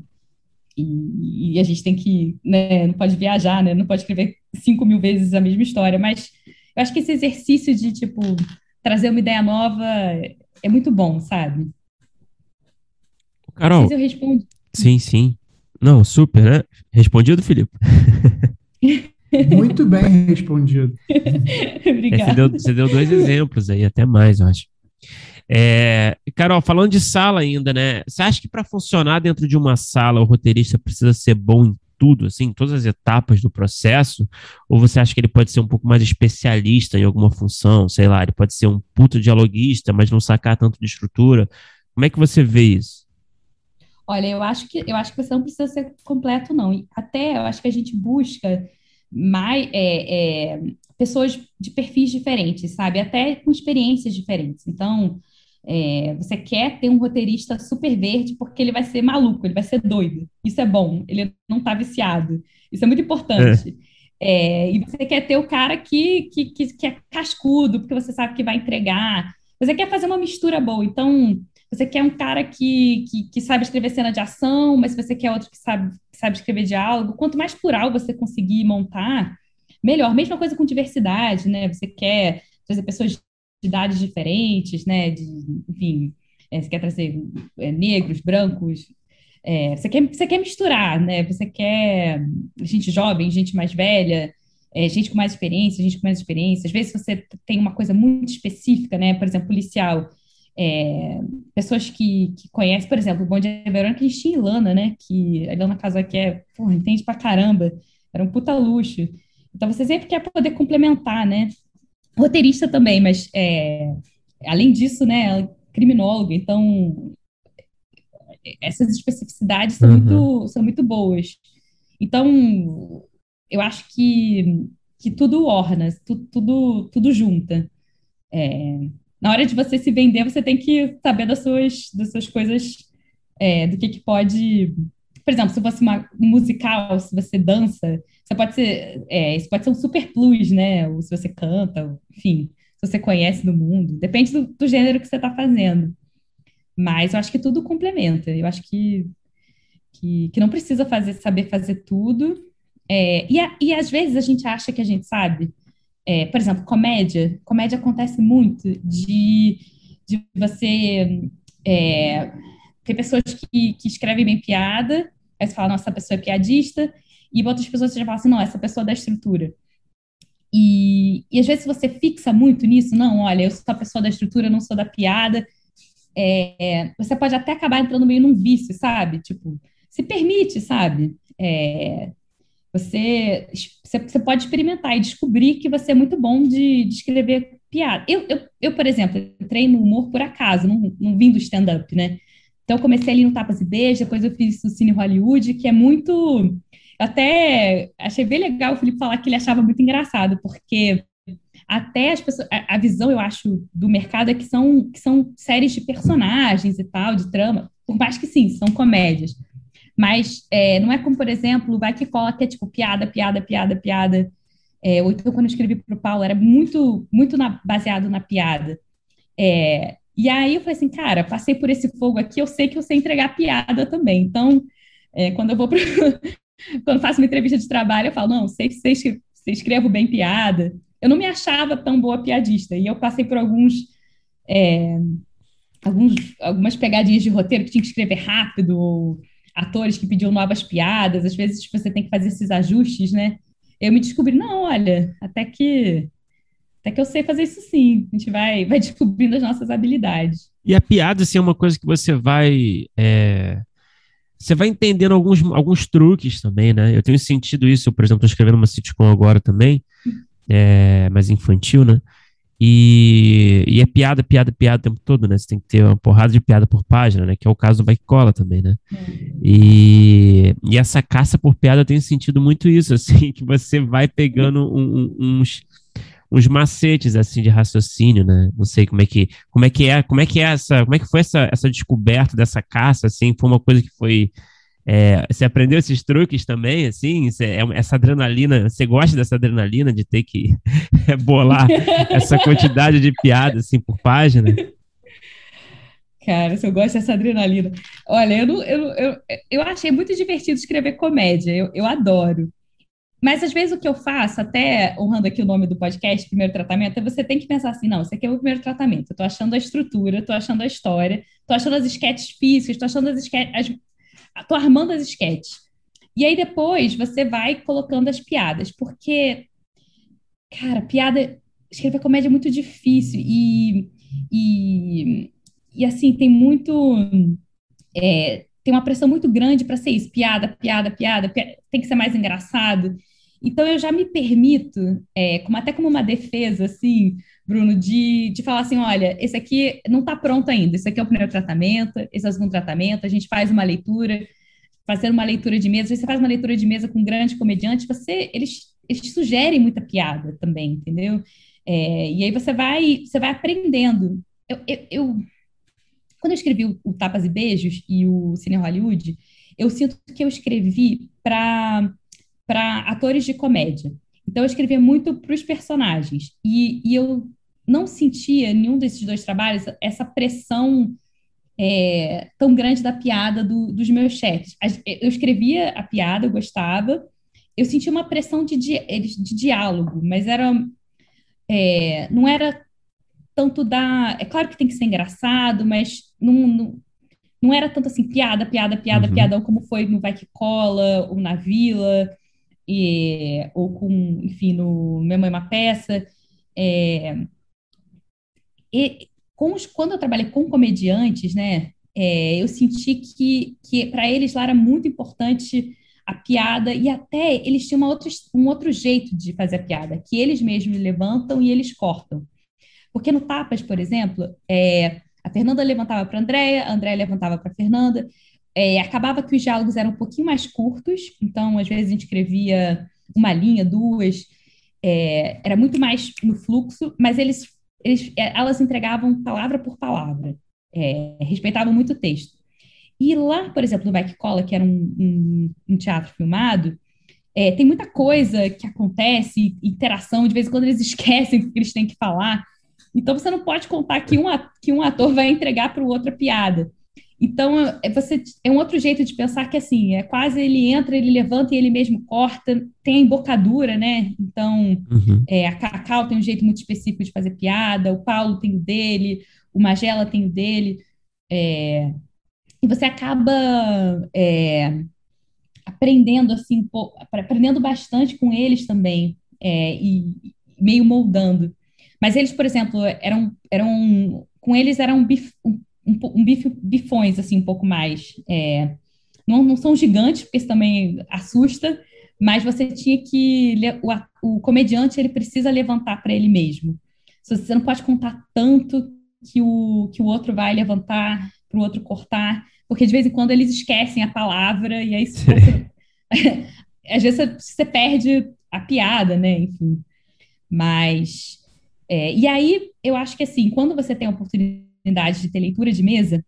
e, e, a gente tem que. Né, não pode viajar, né, não pode escrever cinco mil vezes a mesma história, mas eu acho que esse exercício de tipo trazer uma ideia nova é muito bom, sabe? Carol. Se eu respondi. Sim, sim. Não, super, né? Respondido, Felipe? Muito bem respondido. Obrigada. Você deu, você deu, dois exemplos aí, até mais, eu acho. É, Carol, falando de sala ainda, né? Você acha que para funcionar dentro de uma sala, o roteirista precisa ser bom em tudo, assim, em todas as etapas do processo? Ou você acha que ele pode ser um pouco mais especialista em alguma função? Sei lá, ele pode ser um puto dialoguista, mas não sacar tanto de estrutura. Como é que você vê isso? Olha, eu acho que eu acho que você não precisa ser completo, não. Até eu acho que a gente busca mais, é, é, pessoas de perfis diferentes, sabe? Até com experiências diferentes. Então, é, você quer ter um roteirista super verde porque ele vai ser maluco, ele vai ser doido. Isso é bom, ele não está viciado. Isso é muito importante. É. e você quer ter o cara que, que, que, que é cascudo, porque você sabe que vai entregar. Você quer fazer uma mistura boa. Então, você quer um cara que, que, que, sabe escrever cena de ação, mas você quer outro que sabe, que sabe escrever diálogo. Quanto mais plural você conseguir montar, melhor. Mesma coisa com diversidade, né? Você quer trazer pessoas de idades diferentes, né? De, enfim, é, você quer trazer é, negros, brancos. É, você, quer, você quer misturar, né? Você quer gente jovem, gente mais velha, é, gente com mais experiência, gente com mais experiência. Às vezes você tem uma coisa muito específica, né? Por exemplo, policial é, pessoas que, que conhecem, por exemplo, o Bom Dia Verônica, a gente tinha Ilana, né? Que a Ilana que é, porra, entende pra caramba. Era um puta luxo. Então você sempre quer poder complementar, né? Roteirista também, mas é, além disso, né? Ela é criminóloga, então essas especificidades são, uhum. muito, são muito boas. Então, eu acho que, que tudo orna, tudo, tudo, tudo junta. É, na hora de você se vender, você tem que saber das suas, das suas coisas, é, do que, que pode. Por exemplo, se fosse uma, um musical, se você dança, Você pode ser, é, isso pode ser um super plus, né? Ou se você canta, enfim, se você conhece do mundo, depende do, do gênero que você está fazendo. Mas eu acho que tudo complementa. Eu acho que, que, que não precisa fazer, saber fazer tudo. É, e, a, e às vezes a gente acha que a gente sabe. É, por exemplo, comédia. Comédia acontece muito de, de você. É, ter pessoas que, que escrevem bem piada, aí você fala, nossa, essa pessoa é piadista, e outras pessoas você já fala assim, não, essa pessoa é da estrutura. E, e às vezes você fixa muito nisso, não, olha, eu sou a pessoa da estrutura, não sou da piada. É, você pode até acabar entrando meio num vício, sabe? Tipo, se permite, sabe? É, você, você pode experimentar e descobrir que você é muito bom de, de escrever piada. Eu, eu, eu, por exemplo, entrei no humor por acaso, não, não vim do stand-up, né? Então, comecei ali no Tapas e Beijos, depois eu fiz o Cine Hollywood, que é muito até achei bem legal o Felipe falar que ele achava muito engraçado, porque até as pessoas, a, a, visão, eu acho, do mercado é que são, que são séries de personagens e tal, de trama, por mais que sim, são comédias. Mas é, não é como, por exemplo, Vai Que Cola, que é tipo piada, piada, piada, piada. É, ou então, quando eu escrevi para o Paulo, era muito, muito na, baseado na piada. É, e aí eu falei assim, cara, passei por esse fogo aqui, eu sei que eu sei entregar piada também. Então, é, quando eu vou para Quando faço uma entrevista de trabalho, eu falo, não, sei que você escrevo bem piada. Eu não me achava tão boa piadista. E eu passei por alguns, é, alguns algumas pegadinhas de roteiro que tinha que escrever rápido, ou atores que pediam novas piadas. Às vezes você tem que fazer esses ajustes, né? Eu me descobri, não, olha, até que até que eu sei fazer isso sim. A gente vai, vai descobrindo as nossas habilidades. E a piada, assim, é uma coisa que você vai é, você vai entendendo alguns, alguns truques também, né? Eu tenho sentido isso, eu, por exemplo, estou escrevendo uma sitcom agora também, é, mais infantil, né? E, e, é piada, piada, piada o tempo todo, né? Você tem que ter uma porrada de piada por página, né? Que é o caso do Bike Cola também, né? E, e essa caça por piada tenho sentido muito isso, assim, que você vai pegando um, um, uns uns macetes assim de raciocínio, né? Não sei como é que como é que é como é que é essa como é que foi essa, essa descoberta dessa caça assim foi uma coisa que foi é, você aprendeu esses truques também, assim? É, essa adrenalina, você gosta dessa adrenalina de ter que bolar essa quantidade de piadas, assim, por página? Cara, se eu gosto dessa adrenalina. Olha, eu, não, eu, eu, eu achei muito divertido escrever comédia, eu, eu adoro. Mas às vezes o que eu faço, até honrando aqui o nome do podcast, primeiro tratamento, é você tem que pensar assim: não, esse aqui é o primeiro tratamento. Eu tô achando a estrutura, tô achando a história, tô achando as esquetes físicas, tô achando as esquetes. As, tô armando as esquetes. E aí depois você vai colocando as piadas, porque, cara, piada. Escrever comédia é muito difícil e. E, e assim, tem muito. É, tem uma pressão muito grande para ser isso, piada, piada, piada, piada, tem que ser mais engraçado. Então, eu já me permito, é, como, até como uma defesa, assim, Bruno, de, de falar assim: olha, esse aqui não está pronto ainda, esse aqui é o primeiro tratamento, esse é o segundo tratamento, a gente faz uma leitura, fazer uma leitura de mesa, você faz uma leitura de mesa com grandes comediantes, você, eles, eles sugerem muita piada também, entendeu? É, e aí você vai, você vai aprendendo. Eu, eu, eu quando eu escrevi o, o Tapas e Beijos e o Cine Hollywood, eu sinto que eu escrevi para para atores de comédia. Então, eu escrevia muito para os personagens. E, e, eu não sentia, em nenhum desses dois trabalhos, essa pressão é, tão grande da piada do, dos meus chefes. Eu escrevia a piada, eu gostava. Eu sentia uma pressão de, de, de diálogo, mas era, é, não era tanto da. É claro que tem que ser engraçado, mas não, não, não era tanto assim, piada, piada, piada, uhum. piadão, como foi no Vai Que Cola ou na Vila ou com, enfim, no Minha Mãe é uma Peça. É, e com os, quando eu trabalhei com comediantes, né, é, eu senti que, que para eles lá era muito importante a piada e até eles tinham outra, um outro jeito de fazer a piada, que eles mesmos levantam e eles cortam. Porque no Tapas, por exemplo, é, a Fernanda levantava para a Andréia, a Andréia levantava para a Fernanda, é, acabava que os diálogos eram um pouquinho mais curtos, então às vezes a gente escrevia uma linha, duas, é, era muito mais no fluxo, mas eles, eles, é, elas entregavam palavra por palavra, é, respeitavam muito o texto. E lá, por exemplo, no Que Cola, que era um, um, um teatro filmado, é, tem muita coisa que acontece, interação, de vez em quando eles esquecem o que eles têm que falar. Então você não pode contar que um, que um ator vai entregar para o outro a piada. Então, é, você, é um outro jeito de pensar que, assim, é quase ele entra, ele levanta e ele mesmo corta, tem a embocadura, né? Então, uhum. é, a Cacau tem um jeito muito específico de fazer piada, o Paulo tem o dele, o Magela tem o dele, é, e você acaba é, aprendendo, assim, aprendendo bastante com eles também, é, e meio moldando. Mas eles, por exemplo, eram, eram com eles era um, bif, um, um bife, bifões, assim, um pouco mais. É, não, não são gigantes, porque isso também assusta, mas você tinha que. O, o comediante ele precisa levantar para ele mesmo. Você não pode contar tanto que o, que o outro vai levantar para o outro cortar, porque de vez em quando eles esquecem a palavra, e aí você, às vezes você, você perde a piada, né? Enfim. Mas é, e aí, eu acho que assim, quando você tem a oportunidade de ter leitura de mesa,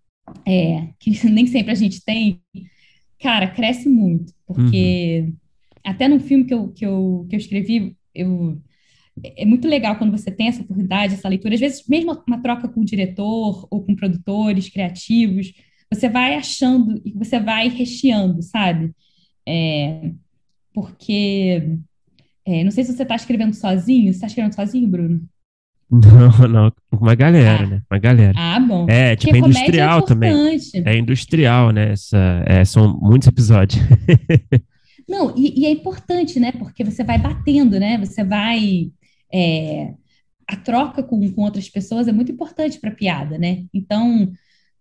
é, que nem sempre a gente tem, cara, cresce muito, porque uhum. até no filme que eu, que eu, que eu escrevi, eu, é muito legal quando você tem essa oportunidade, essa leitura, às vezes mesmo uma troca com o diretor ou com produtores criativos, você vai achando e você vai recheando, sabe? É, porque, é, não sei se você está escrevendo sozinho, você está escrevendo sozinho, Bruno? Não, não, uma galera, ah. né? Uma galera. Ah, bom. É, tipo, é industrial é também. É industrial, né? Essa, é, são muitos episódios. não, e, e, é importante, né? Porque você vai batendo, né? Você vai. É, a troca com, com outras pessoas é muito importante para piada, né? Então,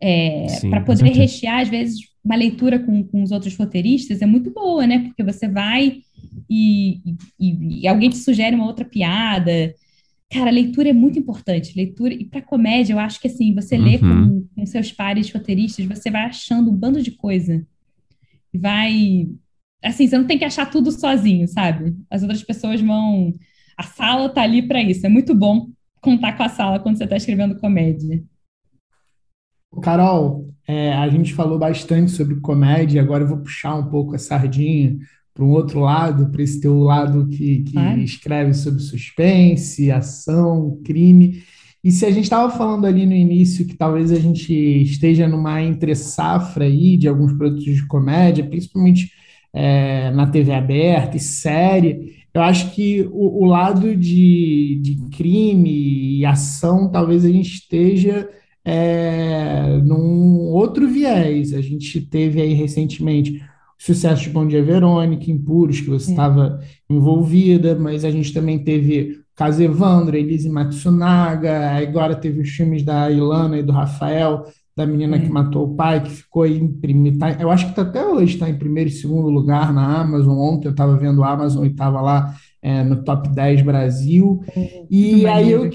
é, para poder rechear, às vezes, uma leitura com, com os outros roteiristas é muito boa, né? Porque você vai e, e, e alguém te sugere uma outra piada. Cara, leitura é muito importante. Leitura, e para comédia, eu acho que assim, você uhum. lê com, com seus pares roteiristas, você vai achando um bando de coisa. Vai. Assim, você não tem que achar tudo sozinho, sabe? As outras pessoas vão. A sala tá ali para isso. É muito bom contar com a sala quando você está escrevendo comédia. Carol, é, a gente falou bastante sobre comédia, agora eu vou puxar um pouco a sardinha para um outro lado, para esse teu lado que, que escreve sobre suspense, ação, crime. E se a gente estava falando ali no início que talvez a gente esteja numa entre-safra aí de alguns produtos de comédia, principalmente é, na TV aberta e série, eu acho que o, o lado de, de crime e ação talvez a gente esteja é, num outro viés. A gente teve aí recentemente sucesso de Bom Dia Verônica, Impuros, que você estava envolvida, mas a gente também teve caso Evandro, Elise Matsunaga, agora teve os filmes da Ilana e do Rafael, da menina que matou o pai, que ficou em primeiro, tá, eu acho que tá, até hoje está em primeiro e segundo lugar na Amazon, ontem eu estava vendo a Amazon e estava lá é, no top 10 Brasil, e aí eu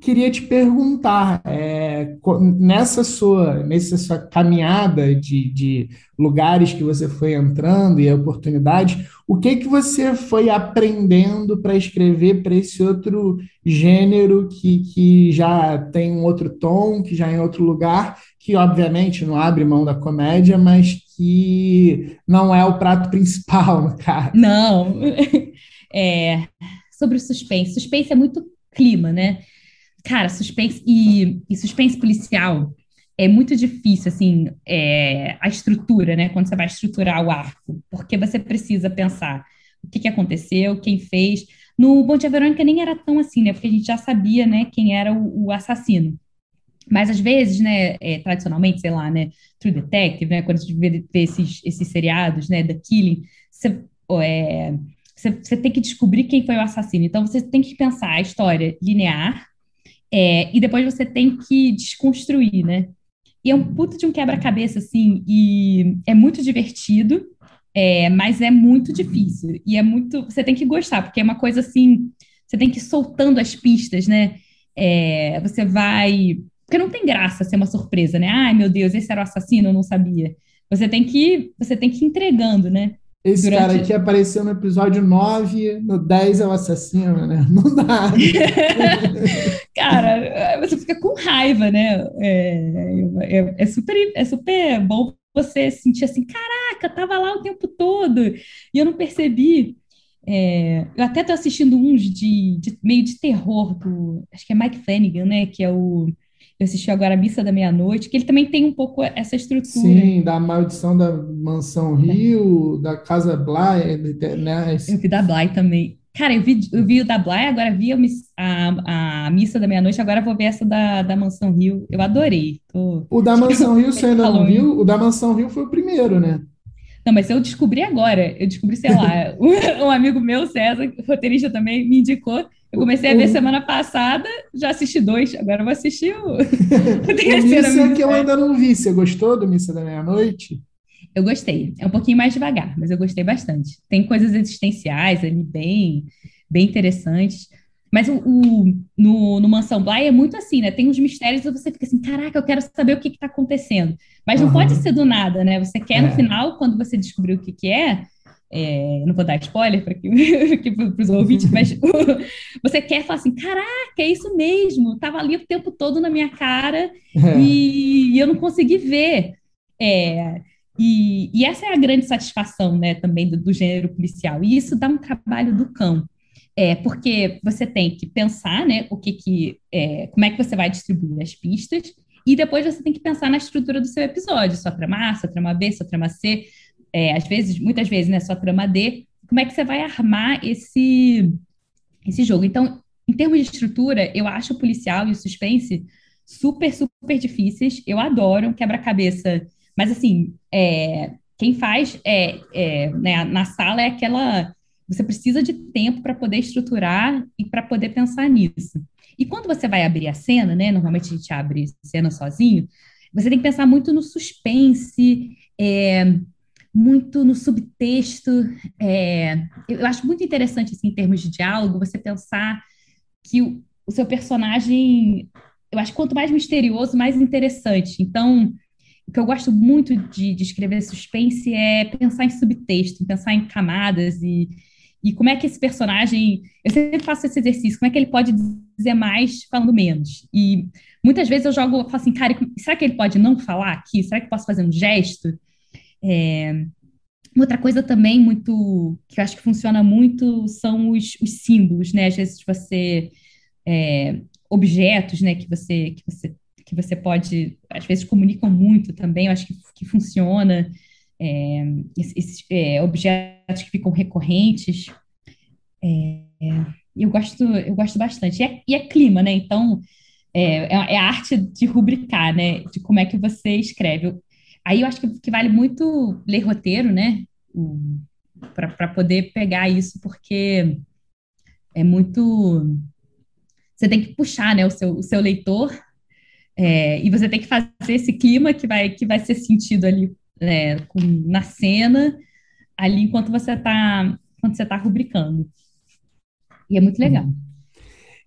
queria te perguntar, é, nessa sua, nessa sua caminhada de, de lugares que você foi entrando e oportunidades, o que que você foi aprendendo para escrever para esse outro gênero que, que já tem um outro tom, que já é em outro lugar, que obviamente não abre mão da comédia, mas que não é o prato principal, no caso. Não. É, sobre o suspense. Suspense é muito clima, né? Cara, suspense e, e suspense policial é muito difícil, assim, é, a estrutura, né? Quando você vai estruturar o arco, porque você precisa pensar o que, que aconteceu, quem fez. No Bom Dia Verônica nem era tão assim, né? Porque a gente já sabia, né, quem era o, o assassino. Mas às vezes, né, é, tradicionalmente, sei lá, né, True Detective, né, quando a gente vê, esses, esses seriados, né, The Killing, você, é, você, você tem que descobrir quem foi o assassino. Então você tem que pensar a história linear, é, e depois você tem que desconstruir, né? E é um puto de um quebra-cabeça, assim, e é muito divertido, é, mas é muito difícil. E é muito. Você tem que gostar, porque é uma coisa assim. Você tem que ir soltando as pistas, né? É, você vai. Porque não tem graça ser uma surpresa, né? Ai, meu Deus, esse era o assassino, eu não sabia. Você tem que, você tem que ir entregando, né? Esse Durante... cara aqui apareceu no episódio 9, no 10 é o assassino, né? Não dá. cara, você fica com raiva, né? É, é, é, super, é super bom você sentir assim, caraca, tava lá o tempo todo e eu não percebi. É, eu até tô assistindo uns de, de, meio de terror do. Acho que é Mike Flanagan, né? Que é o. Eu assisti agora a Missa da Meia-Noite, que ele também tem um pouco essa estrutura. Sim, da Maldição da Mansão Rio, da Casa Bly, né? Eu vi da Bly também. Cara, eu vi, eu vi o da Bly, agora vi a, a, Missa da Meia-Noite, agora vou ver essa da, da Mansão Rio. Eu adorei. Tô... O da Mansão Rio você ainda não viu? O da Mansão Rio foi o primeiro, né? Não, mas eu descobri agora. Eu descobri, sei lá, um, um amigo meu, César, roteirista também, me indicou. Eu comecei a ver semana passada, já assisti dois, agora vou assistir o, o. Missa que eu ainda não vi. Você gostou do Missa da Meia-Noite? Eu gostei. É um pouquinho mais devagar, mas eu gostei bastante. Tem coisas existenciais ali bem, bem interessantes. Mas o, o, no, no Mansão Bly é muito assim, né? Tem uns mistérios e você fica assim, caraca, eu quero saber o que está acontecendo. Mas não uhum. pode ser do nada, né? Você quer, é. no final, quando você descobrir o que, que é, é, não vou dar spoiler para os ouvintes, mas você quer falar assim, caraca, é isso mesmo, estava ali o tempo todo na minha cara e, e, eu não consegui ver. É, e, e, essa é a grande satisfação, né, também do, do gênero policial. E isso dá um trabalho do cão. É, porque você tem que pensar, né, o que que, é, como é que você vai distribuir as pistas, e depois você tem que pensar na estrutura do seu episódio, sua trama A, sua trama B, sua trama C, é, às vezes, muitas vezes, né, sua trama D, como é que você vai armar esse, esse jogo. Então, em termos de estrutura, eu acho o policial e o suspense super, super difíceis, eu adoro um quebra-cabeça, mas assim, é, quem faz é, é né, na sala é aquela você precisa de tempo para poder estruturar e para poder pensar nisso. E quando você vai abrir a cena, né? Normalmente a gente abre cena sozinho, você tem que pensar muito no suspense, é, muito no subtexto. É, eu acho muito interessante, assim, em termos de diálogo, você pensar que o, o seu personagem, eu acho que quanto mais misterioso, mais interessante. Então, o que eu gosto muito de, de escrever suspense é pensar em subtexto, pensar em camadas e e como é que esse personagem. Eu sempre faço esse exercício, como é que ele pode dizer mais falando menos? E muitas vezes eu jogo, eu falo assim, cara, será que ele pode não falar aqui? Será que eu posso fazer um gesto? É, outra coisa também muito que eu acho que funciona muito são os, os símbolos, né? Às vezes você é, objetos, né? Que você que você que você pode às vezes comunicam muito também. Eu acho que, que funciona é, esses é, objetos que ficam recorrentes. É, eu gosto, eu gosto bastante. E é, e é clima, né? Então, é, é, a arte de rubricar, né? De como é que você escreve. Aí eu acho que, que vale muito ler roteiro, né? Para poder pegar isso, porque é muito. Você tem que puxar né, o, seu, o seu leitor é, e você tem que fazer esse clima que vai, que vai ser sentido ali é, com, na cena, ali enquanto você está quando você está rubricando. E é muito legal.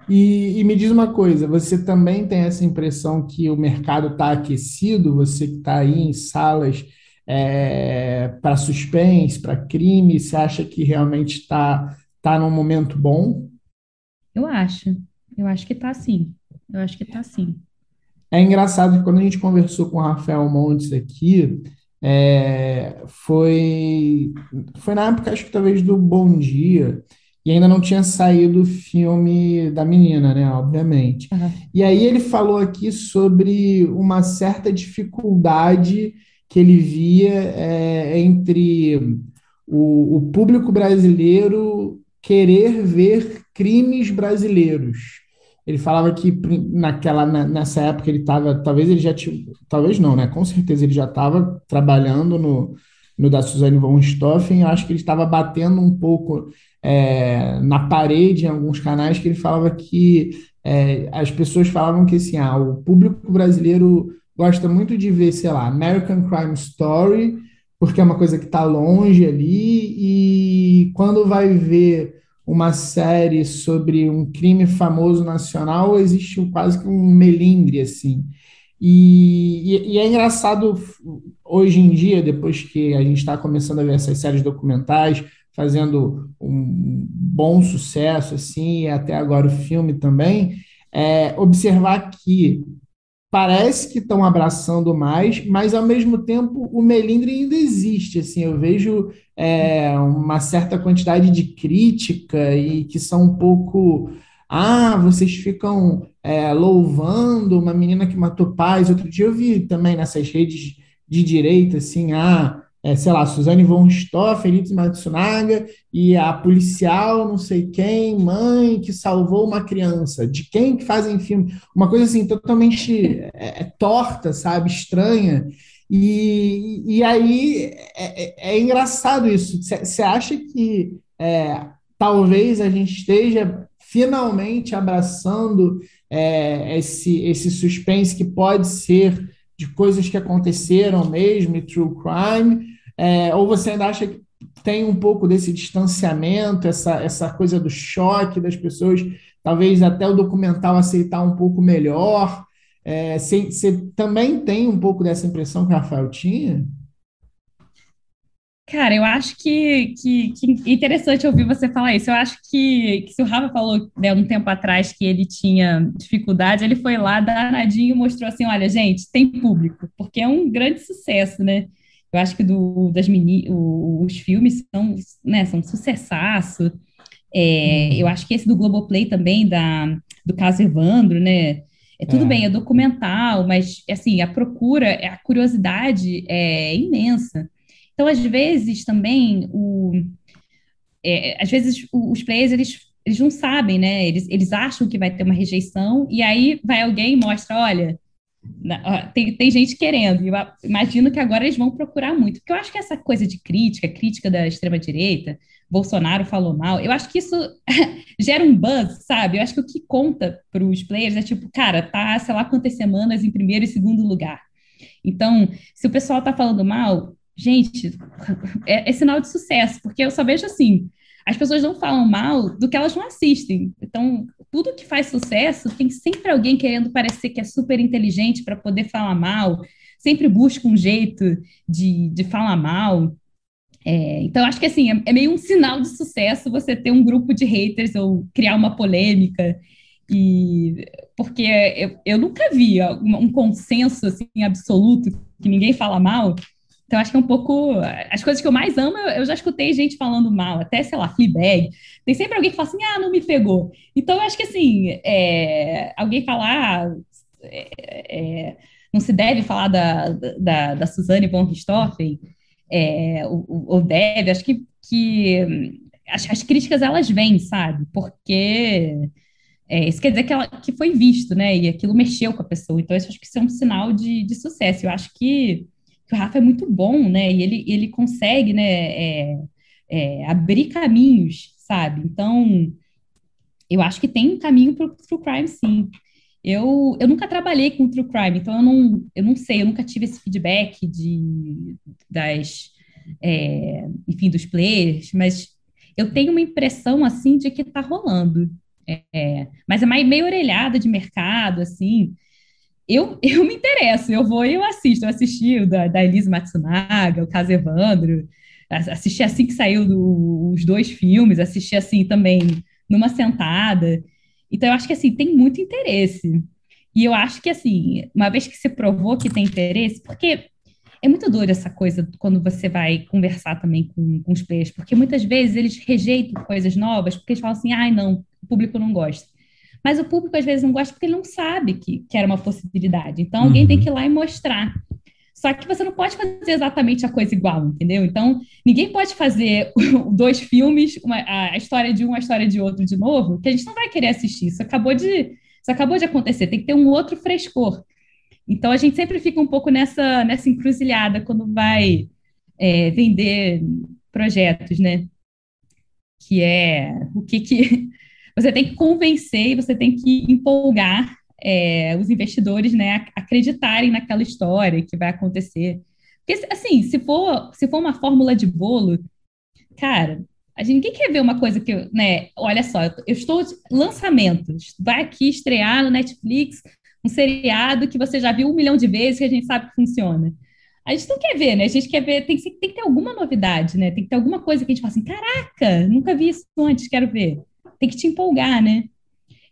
E, e, me diz uma coisa, você também tem essa impressão que o mercado está aquecido? Você que está aí em salas é, para suspense, para crime, você acha que realmente está tá num momento bom? Eu acho. Eu acho que está sim. Eu acho que está sim. É engraçado que quando a gente conversou com o Rafael Montes aqui, é, foi, foi na época, acho que talvez do Bom Dia, e ainda não tinha saído o filme da menina, né? Obviamente. Uhum. E aí ele falou aqui sobre uma certa dificuldade que ele via é, entre o, o público brasileiro querer ver crimes brasileiros. Ele falava que naquela nessa época ele estava, talvez ele já tinha, talvez não, né? Com certeza ele já estava trabalhando no, no da Suzane von Stoffen. Eu acho que ele estava batendo um pouco é, na parede em alguns canais que ele falava que é, as pessoas falavam que assim, ah, o público brasileiro gosta muito de ver, sei lá, American Crime Story, porque é uma coisa que está longe ali, e quando vai ver uma série sobre um crime famoso nacional, existe quase que um melindre, assim. E, e, e é engraçado, hoje em dia, depois que a gente está começando a ver essas séries documentais, fazendo um bom sucesso, assim, e até agora o filme também, é, observar que parece que estão abraçando mais, mas ao mesmo tempo o melindre ainda existe, assim, eu vejo é, uma certa quantidade de crítica e que são um pouco. Ah, vocês ficam é, louvando uma menina que matou pais. Outro dia eu vi também nessas redes de direita, assim, ah, é, sei lá, Suzane von Richthofen, Elite Matsunaga e a policial não sei quem, mãe que salvou uma criança. De quem que fazem filme? Uma coisa assim totalmente é, é torta, sabe? Estranha. E, e aí é, é, é engraçado isso. Você acha que é, talvez a gente esteja finalmente abraçando esse, esse suspense que pode ser de coisas que aconteceram mesmo, e true crime, é, ou você ainda acha que tem um pouco desse distanciamento, essa, essa coisa do choque das pessoas, talvez até o documental aceitar um pouco melhor? É, você, você também tem um pouco dessa impressão que o Rafael tinha? Cara, eu acho que, que, que, interessante ouvir você falar isso. Eu acho que, que se o Rafa falou né, um tempo atrás que ele tinha dificuldade, ele foi lá danadinho e mostrou assim: olha, gente, tem público, porque é um grande sucesso, né? Eu acho que do, das mini, o, os filmes são, né, são um sucessaço. É, uhum. eu acho que esse do Globoplay também, da, do caso Evandro, né? É, tudo é. bem, é documental, mas assim, a procura, a curiosidade é imensa. Então, às vezes, também, o, é, às vezes, os players, eles, eles não sabem, né? Eles, eles acham que vai ter uma rejeição, e aí vai alguém e mostra, olha, tem, tem gente querendo, eu imagino que agora eles vão procurar muito, porque eu acho que essa coisa de crítica, crítica da extrema-direita, Bolsonaro falou mal, eu acho que isso gera um buzz, sabe? Eu acho que o que conta para os players é tipo, cara, tá, sei lá quantas semanas em primeiro e segundo lugar. Então, se o pessoal tá falando mal, gente, é, é, sinal de sucesso, porque eu só vejo assim, as pessoas não falam mal do que elas não assistem. Então, tudo que faz sucesso tem sempre alguém querendo parecer que é super inteligente para poder falar mal, sempre busca um jeito de, de falar mal. É, então, acho que assim, é, é, meio um sinal de sucesso você ter um grupo de haters ou criar uma polêmica. E porque eu, eu nunca vi um consenso assim, absoluto que ninguém fala mal então, acho que é um pouco. As coisas que eu mais amo, eu já escutei gente falando mal, até, sei lá, Fleabag. Tem sempre alguém que fala assim, ah, não me pegou. Então, eu acho que, assim, é, alguém falar. É, é, não se deve falar da, da, da Suzane von Richthofen, é, ou, ou, deve, acho que, que as, as, críticas elas vêm, sabe? Porque é, isso quer dizer que, ela, que foi visto, né? E aquilo mexeu com a pessoa. Então, isso acho que isso é um sinal de, de sucesso. Eu acho que que o Rafa é muito bom, né? E ele, ele consegue, né, é, é, abrir caminhos, sabe? Então, eu acho que tem um caminho para o true crime, sim. Eu, eu nunca trabalhei com true crime, então eu não, eu não sei, eu nunca tive esse feedback de, das, é, enfim, dos players, mas eu tenho uma impressão, assim, de que está rolando. É, mas é meio orelhada de mercado, assim, eu, eu me interesso, eu vou e eu assisto. Eu assisti o da, da Elise Matsunaga, o caso Evandro, assisti assim que saiu do, os dois filmes, assisti assim também numa sentada. Então, eu acho que assim, tem muito interesse. E eu acho que assim, uma vez que se provou que tem interesse, porque é muito doido essa coisa quando você vai conversar também com, com os players, porque muitas vezes eles rejeitam coisas novas, porque eles falam assim, ai, não, o público não gosta. Mas o público às vezes não gosta porque ele não sabe que, que era uma possibilidade. Então alguém uhum. tem que ir lá e mostrar. Só que você não pode fazer exatamente a coisa igual, entendeu? Então, ninguém pode fazer dois filmes, uma, a história de um, a história de outro de novo, que a gente não vai querer assistir. Isso acabou de, isso acabou de acontecer, tem que ter um outro frescor. Então, a gente sempre fica um pouco nessa, nessa encruzilhada quando vai é, vender projetos, né? Que é o que, que você tem que convencer e você tem que empolgar é, os investidores, né, a acreditarem naquela história que vai acontecer. Porque, assim, se for, se for uma fórmula de bolo, cara, a gente, ninguém quer ver uma coisa que, né, olha só, eu estou lançamentos, vai aqui estrear no Netflix um seriado que você já viu um milhão de vezes que a gente sabe que funciona. A gente não quer ver, né? A gente quer ver, tem, tem que ter alguma novidade, né? Tem que ter alguma coisa que a gente fala assim, caraca, nunca vi isso antes, quero ver tem que te empolgar, né?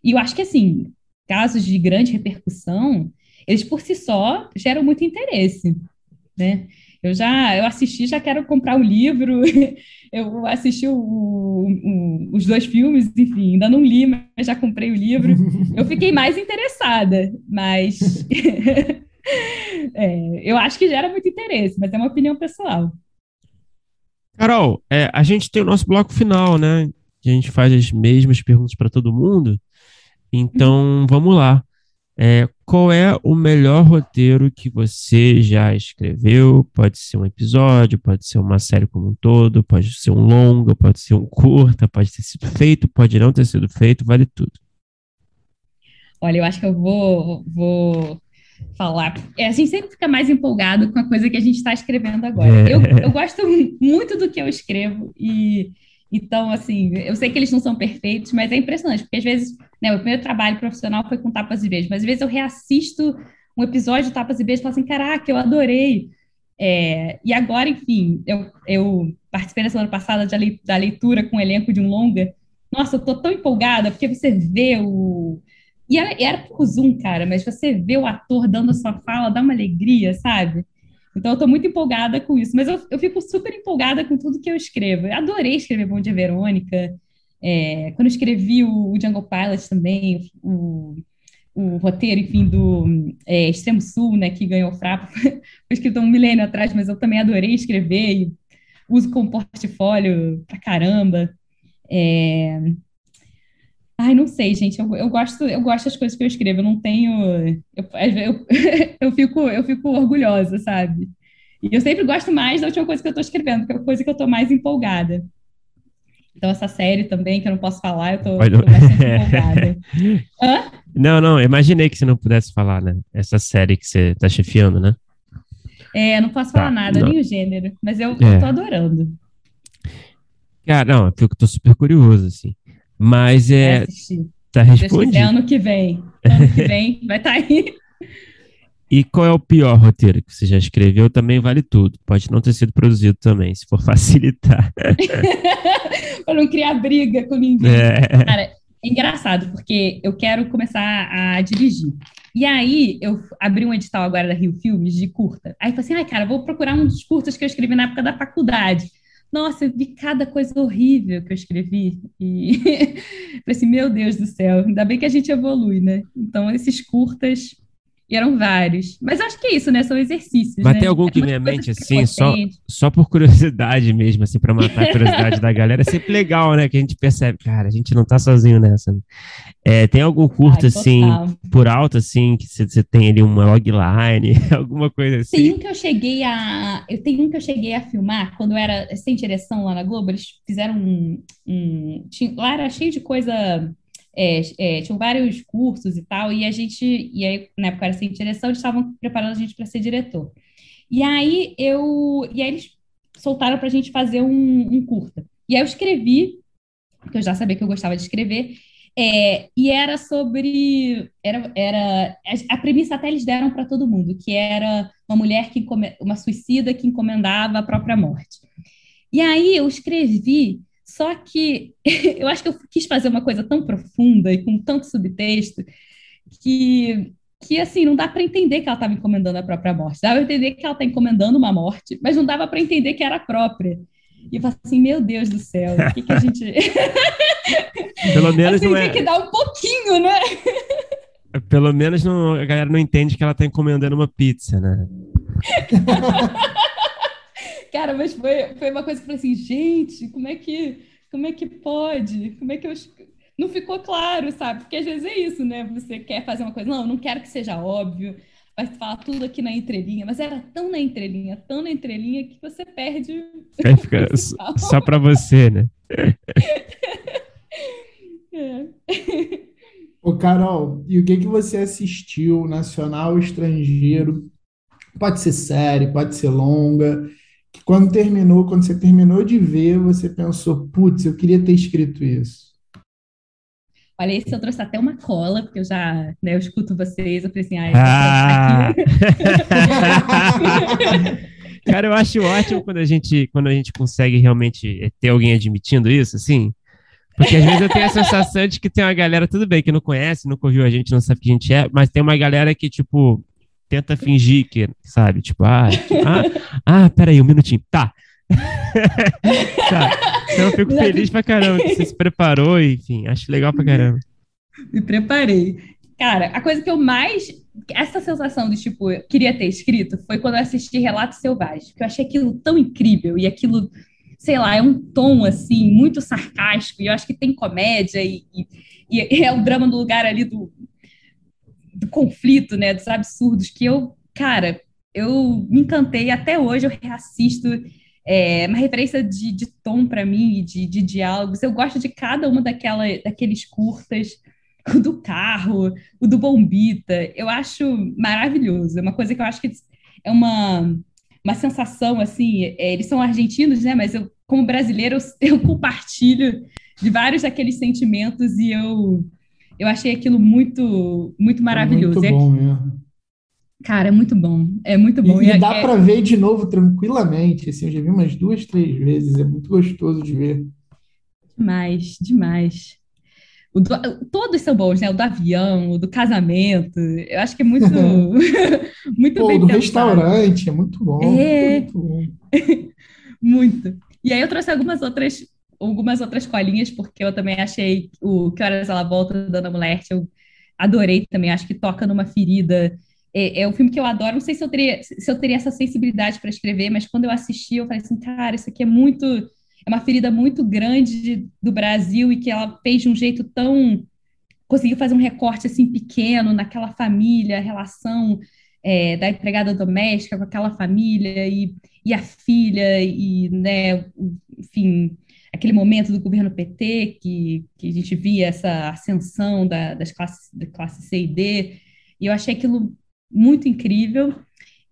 E eu acho que, assim, casos de grande repercussão, eles por si só geram muito interesse, né? Eu já eu assisti, já quero comprar o livro. Eu assisti o, o, os dois filmes, enfim, ainda não li, mas já comprei o livro. Eu fiquei mais interessada, mas é, eu acho que gera muito interesse, mas é uma opinião pessoal. Carol, é, a gente tem o nosso bloco final, né? A gente faz as mesmas perguntas para todo mundo. Então, vamos lá. É, qual é o melhor roteiro que você já escreveu? Pode ser um episódio, pode ser uma série como um todo, pode ser um longa, pode ser um curta, pode ter sido feito, pode não ter sido feito, vale tudo. Olha, eu acho que eu vou, vou falar. É, a gente sempre fica mais empolgado com a coisa que a gente está escrevendo agora. É. Eu, eu gosto muito do que eu escrevo e então, assim, eu sei que eles não são perfeitos, mas é impressionante, porque às vezes, né, o primeiro trabalho profissional foi com Tapas e Beijos, mas às vezes eu reassisto um episódio de Tapas e Beijos e falo assim, caraca, eu adorei. É, e agora, enfim, eu, eu participei na semana passada da leitura com o elenco de um longa. Nossa, eu tô tão empolgada, porque você vê o. E era, era por Zoom, cara, mas você vê o ator dando a sua fala, dá uma alegria, sabe? Então, eu estou muito empolgada com isso. Mas eu, eu fico super empolgada com tudo que eu escrevo. Eu adorei escrever Bom Dia Verônica. É, quando eu escrevi o, o Django Pilot também, o, o roteiro, enfim, do é, Extremo Sul, né, que ganhou o Frapa, foi escrito um milênio atrás, mas eu também adorei escrever e uso como portfólio pra caramba. É... Ai, não sei, gente. Eu, eu, gosto, eu gosto das coisas que eu escrevo. Eu não tenho. Eu, eu, eu, fico, eu fico orgulhosa, sabe? E eu sempre gosto mais da última coisa que eu estou escrevendo, que é a coisa que eu estou mais empolgada. Então, essa série também, que eu não posso falar, eu estou bastante empolgada. Hã? Não, não, imaginei que você não pudesse falar, né? Essa série que você está chefiando, né? É, não posso falar tá, nada, não. nem o gênero, mas eu, é. eu tô adorando. Cara, não, eu tô super curioso, assim. Mas é. Tá respondido. É ano que vem. Ano que vem vai estar tá aí. E qual é o pior roteiro que você já escreveu? Também vale tudo. Pode não ter sido produzido também, se for facilitar. Para não criar briga com ninguém. É. Cara, é engraçado, porque eu quero começar a dirigir. E aí, eu abri um edital agora da Rio Filmes de curta. Aí eu falei assim, ai, cara, vou procurar um dos curtas que eu escrevi na época da faculdade. Nossa, eu vi cada coisa horrível que eu escrevi. E falei assim, meu Deus do céu, ainda bem que a gente evolui, né? Então, esses curtas e eram vários. Mas acho que é isso, né? São exercícios. Mas né? tem algum é que vem à mente, assim, só, só por curiosidade mesmo, assim, para matar a curiosidade da galera. É sempre legal, né? Que a gente percebe, cara, a gente não tá sozinho nessa. Né? É, tem algum curto, Ai, assim, por alto, assim, que você tem ali uma logline, alguma coisa assim? Tem um que eu cheguei a. Eu tenho um que eu cheguei a filmar quando era sem direção lá na Globo. Eles fizeram um. um tinha, lá era cheio de coisa é, é, tinham vários cursos e tal, e a gente, e aí na época era sem direção, eles estavam preparando a gente para ser diretor. E aí eu, e aí eles soltaram para a gente fazer um, um, curta. E aí eu escrevi, porque eu já sabia que eu gostava de escrever, é, e era sobre, era, era, a premissa até eles deram para todo mundo, que era uma mulher que, uma suicida que encomendava a própria morte. E aí eu escrevi só que eu acho que eu quis fazer uma coisa tão profunda e com tanto subtexto que, que assim, não dá para entender que ela estava encomendando a própria morte. Dava para entender que ela está encomendando uma morte, mas não dava para entender que era a própria. E eu falei assim, meu Deus do céu, o que, que a gente. Pelo menos assim, não é... tem que dar um pouquinho, né? Pelo menos não, a galera não entende que ela está encomendando uma pizza, né? Cara, mas foi, foi uma coisa que eu falei assim, gente, como é que, como é que pode? Como é que eu. Não ficou claro, sabe? Porque às vezes é isso, né? Você quer fazer uma coisa, não, não quero que seja óbvio, vai falar tudo aqui na entrelinha, mas era tão na entrelinha, tão na entrelinha que você perde. Aí fica só para você, né? é. Ô, Carol, e o que que você assistiu, nacional ou estrangeiro? Pode ser série, pode ser longa quando terminou, quando você terminou de ver, você pensou, putz, eu queria ter escrito isso? Olha, esse eu trouxe até uma cola, porque eu já, né, eu escuto vocês, eu falei assim, ah, eu ah. Cara, eu acho ótimo quando a gente, quando a gente consegue realmente ter alguém admitindo isso, assim. Porque às vezes eu tenho a sensação de que tem uma galera, tudo bem, que não conhece, nunca ouviu a gente, não sabe quem a gente é, mas tem uma galera que, tipo, tenta fingir que, sabe, tipo, ah, tipo, ah, ah, peraí, um minutinho, tá. tá. Então eu fico feliz pra caramba que você se preparou, enfim, acho legal pra caramba. Me preparei. Cara, a coisa que eu mais. Essa sensação de, tipo, queria ter escrito foi quando eu assisti Relatos Selvagens, que eu achei aquilo tão incrível e aquilo, sei lá, é um tom, assim, muito sarcástico, e eu acho que tem comédia e, e, e é o drama no lugar ali do, do conflito, né, dos absurdos, que eu, cara, eu me encantei, até hoje eu reassisto, é uma referência de, de tom para mim, de, de diálogos, eu gosto de cada uma daquela, daqueles curtas, o do carro, o do Bombita, eu acho maravilhoso, é uma coisa que eu acho que é uma, uma sensação, assim, é, eles são argentinos, né, mas eu, como brasileiro, eu, eu compartilho de vários daqueles sentimentos e eu eu achei aquilo muito, muito maravilhoso. É muito bom mesmo. Cara, é muito bom. É muito bom. E, e dá é... para ver de novo tranquilamente. Assim, eu já vi umas duas, três vezes. É muito gostoso de ver. Demais, demais. Do, todos são bons, né? O do avião, o do casamento. Eu acho que é muito, muito Pô, bem do pensado. restaurante, é muito bom. É, muito, bom. muito. E aí eu trouxe algumas outras algumas outras colinhas, porque eu também achei o Que Horas Ela Volta, da Ana Mulher, eu adorei também, acho que toca numa ferida. É, é um filme que eu adoro, não sei se eu teria, se eu teria essa sensibilidade para escrever, mas quando eu assisti, eu falei assim, cara, isso aqui é muito, é uma ferida muito grande de, do Brasil e que ela fez de um jeito tão, conseguiu fazer um recorte assim pequeno naquela família, relação é, da empregada doméstica com aquela família e, e a filha e, né, enfim, aquele momento do governo PT, que, que a gente via essa ascensão da, das classes, da classe C e D, e eu achei aquilo muito incrível.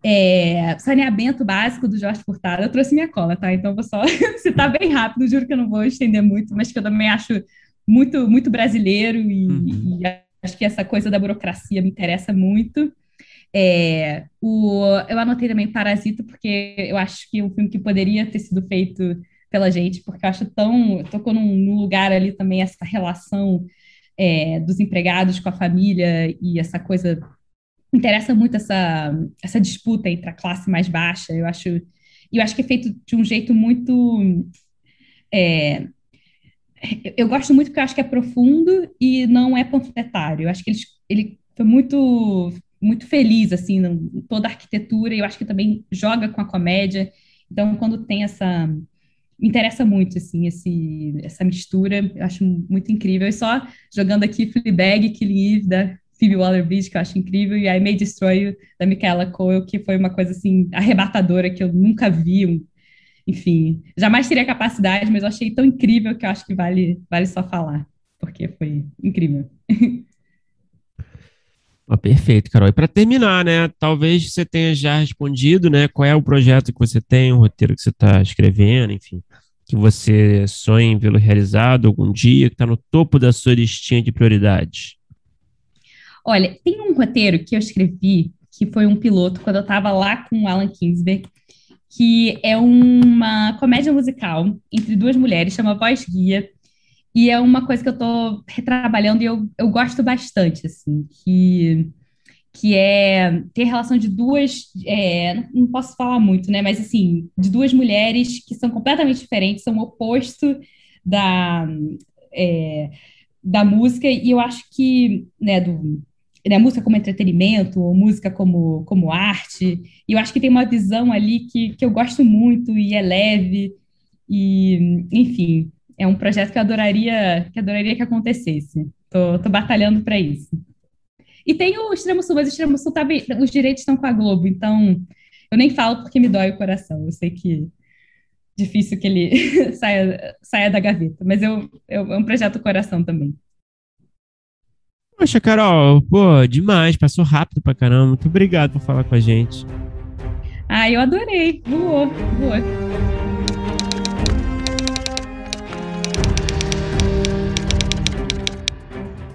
É, saneamento básico do Jorge Furtado, eu trouxe minha cola, tá? Então vou só citar bem rápido, juro que eu não vou estender muito, mas que eu também acho muito, muito brasileiro e, uhum. e acho que essa coisa da burocracia me interessa muito. É, o, eu anotei também Parasita, porque eu acho que é um filme que poderia ter sido feito pela gente, porque eu acho tão. Tocou num, num lugar ali também essa relação é, dos empregados com a família e essa coisa. Interessa muito essa, essa disputa entre a classe mais baixa. Eu acho, eu acho que é feito de um jeito muito. É, eu gosto muito porque eu acho que é profundo e não é panfletário. Eu acho que ele, ele foi muito muito feliz assim toda a arquitetura. Eu acho que também joga com a comédia. Então, quando tem essa me interessa muito, assim, esse, essa mistura, eu acho muito incrível. E só jogando aqui Fleabag, Killing Eve, da Phoebe Waller-Bridge, que eu acho incrível, e I May Destroy You, da Michaela Coel, que foi uma coisa, assim, arrebatadora, que eu nunca vi, enfim, jamais teria capacidade, mas eu achei tão incrível que eu acho que vale, vale só falar, porque foi incrível. Oh, perfeito, Carol. E para terminar, né? Talvez você tenha já respondido, né? Qual é o projeto que você tem, o roteiro que você está escrevendo, enfim, que você sonha em vê-lo realizado algum dia, que está no topo da sua listinha de prioridades. Olha, tem um roteiro que eu escrevi, que foi um piloto, quando eu estava lá com o Alan Kingsberg, que é uma comédia musical entre duas mulheres, chama Voz Guia, e é uma coisa que eu estou retrabalhando e eu, eu gosto bastante, assim, que, que é ter relação de duas, é, não posso falar muito, né, mas assim, de duas mulheres que são completamente diferentes, são o oposto da, é, da música, e eu acho que, né, do, né, música como entretenimento, ou música como, como arte, e eu acho que tem uma visão ali que, que eu gosto muito e é leve, e, enfim, é um projeto que eu adoraria que, adoraria que acontecesse. Tô, tô batalhando para isso. E tem o Extremo Sul, mas o Extremo Sul tá bem, os direitos estão com a Globo, então eu nem falo porque me dói o coração. Eu sei que é difícil que ele saia, saia da gaveta, mas eu, eu, é um projeto do coração também. Poxa, Carol, pô, demais, passou rápido pra caramba. Muito obrigado por falar com a gente. Ah, eu adorei. Voou, voou.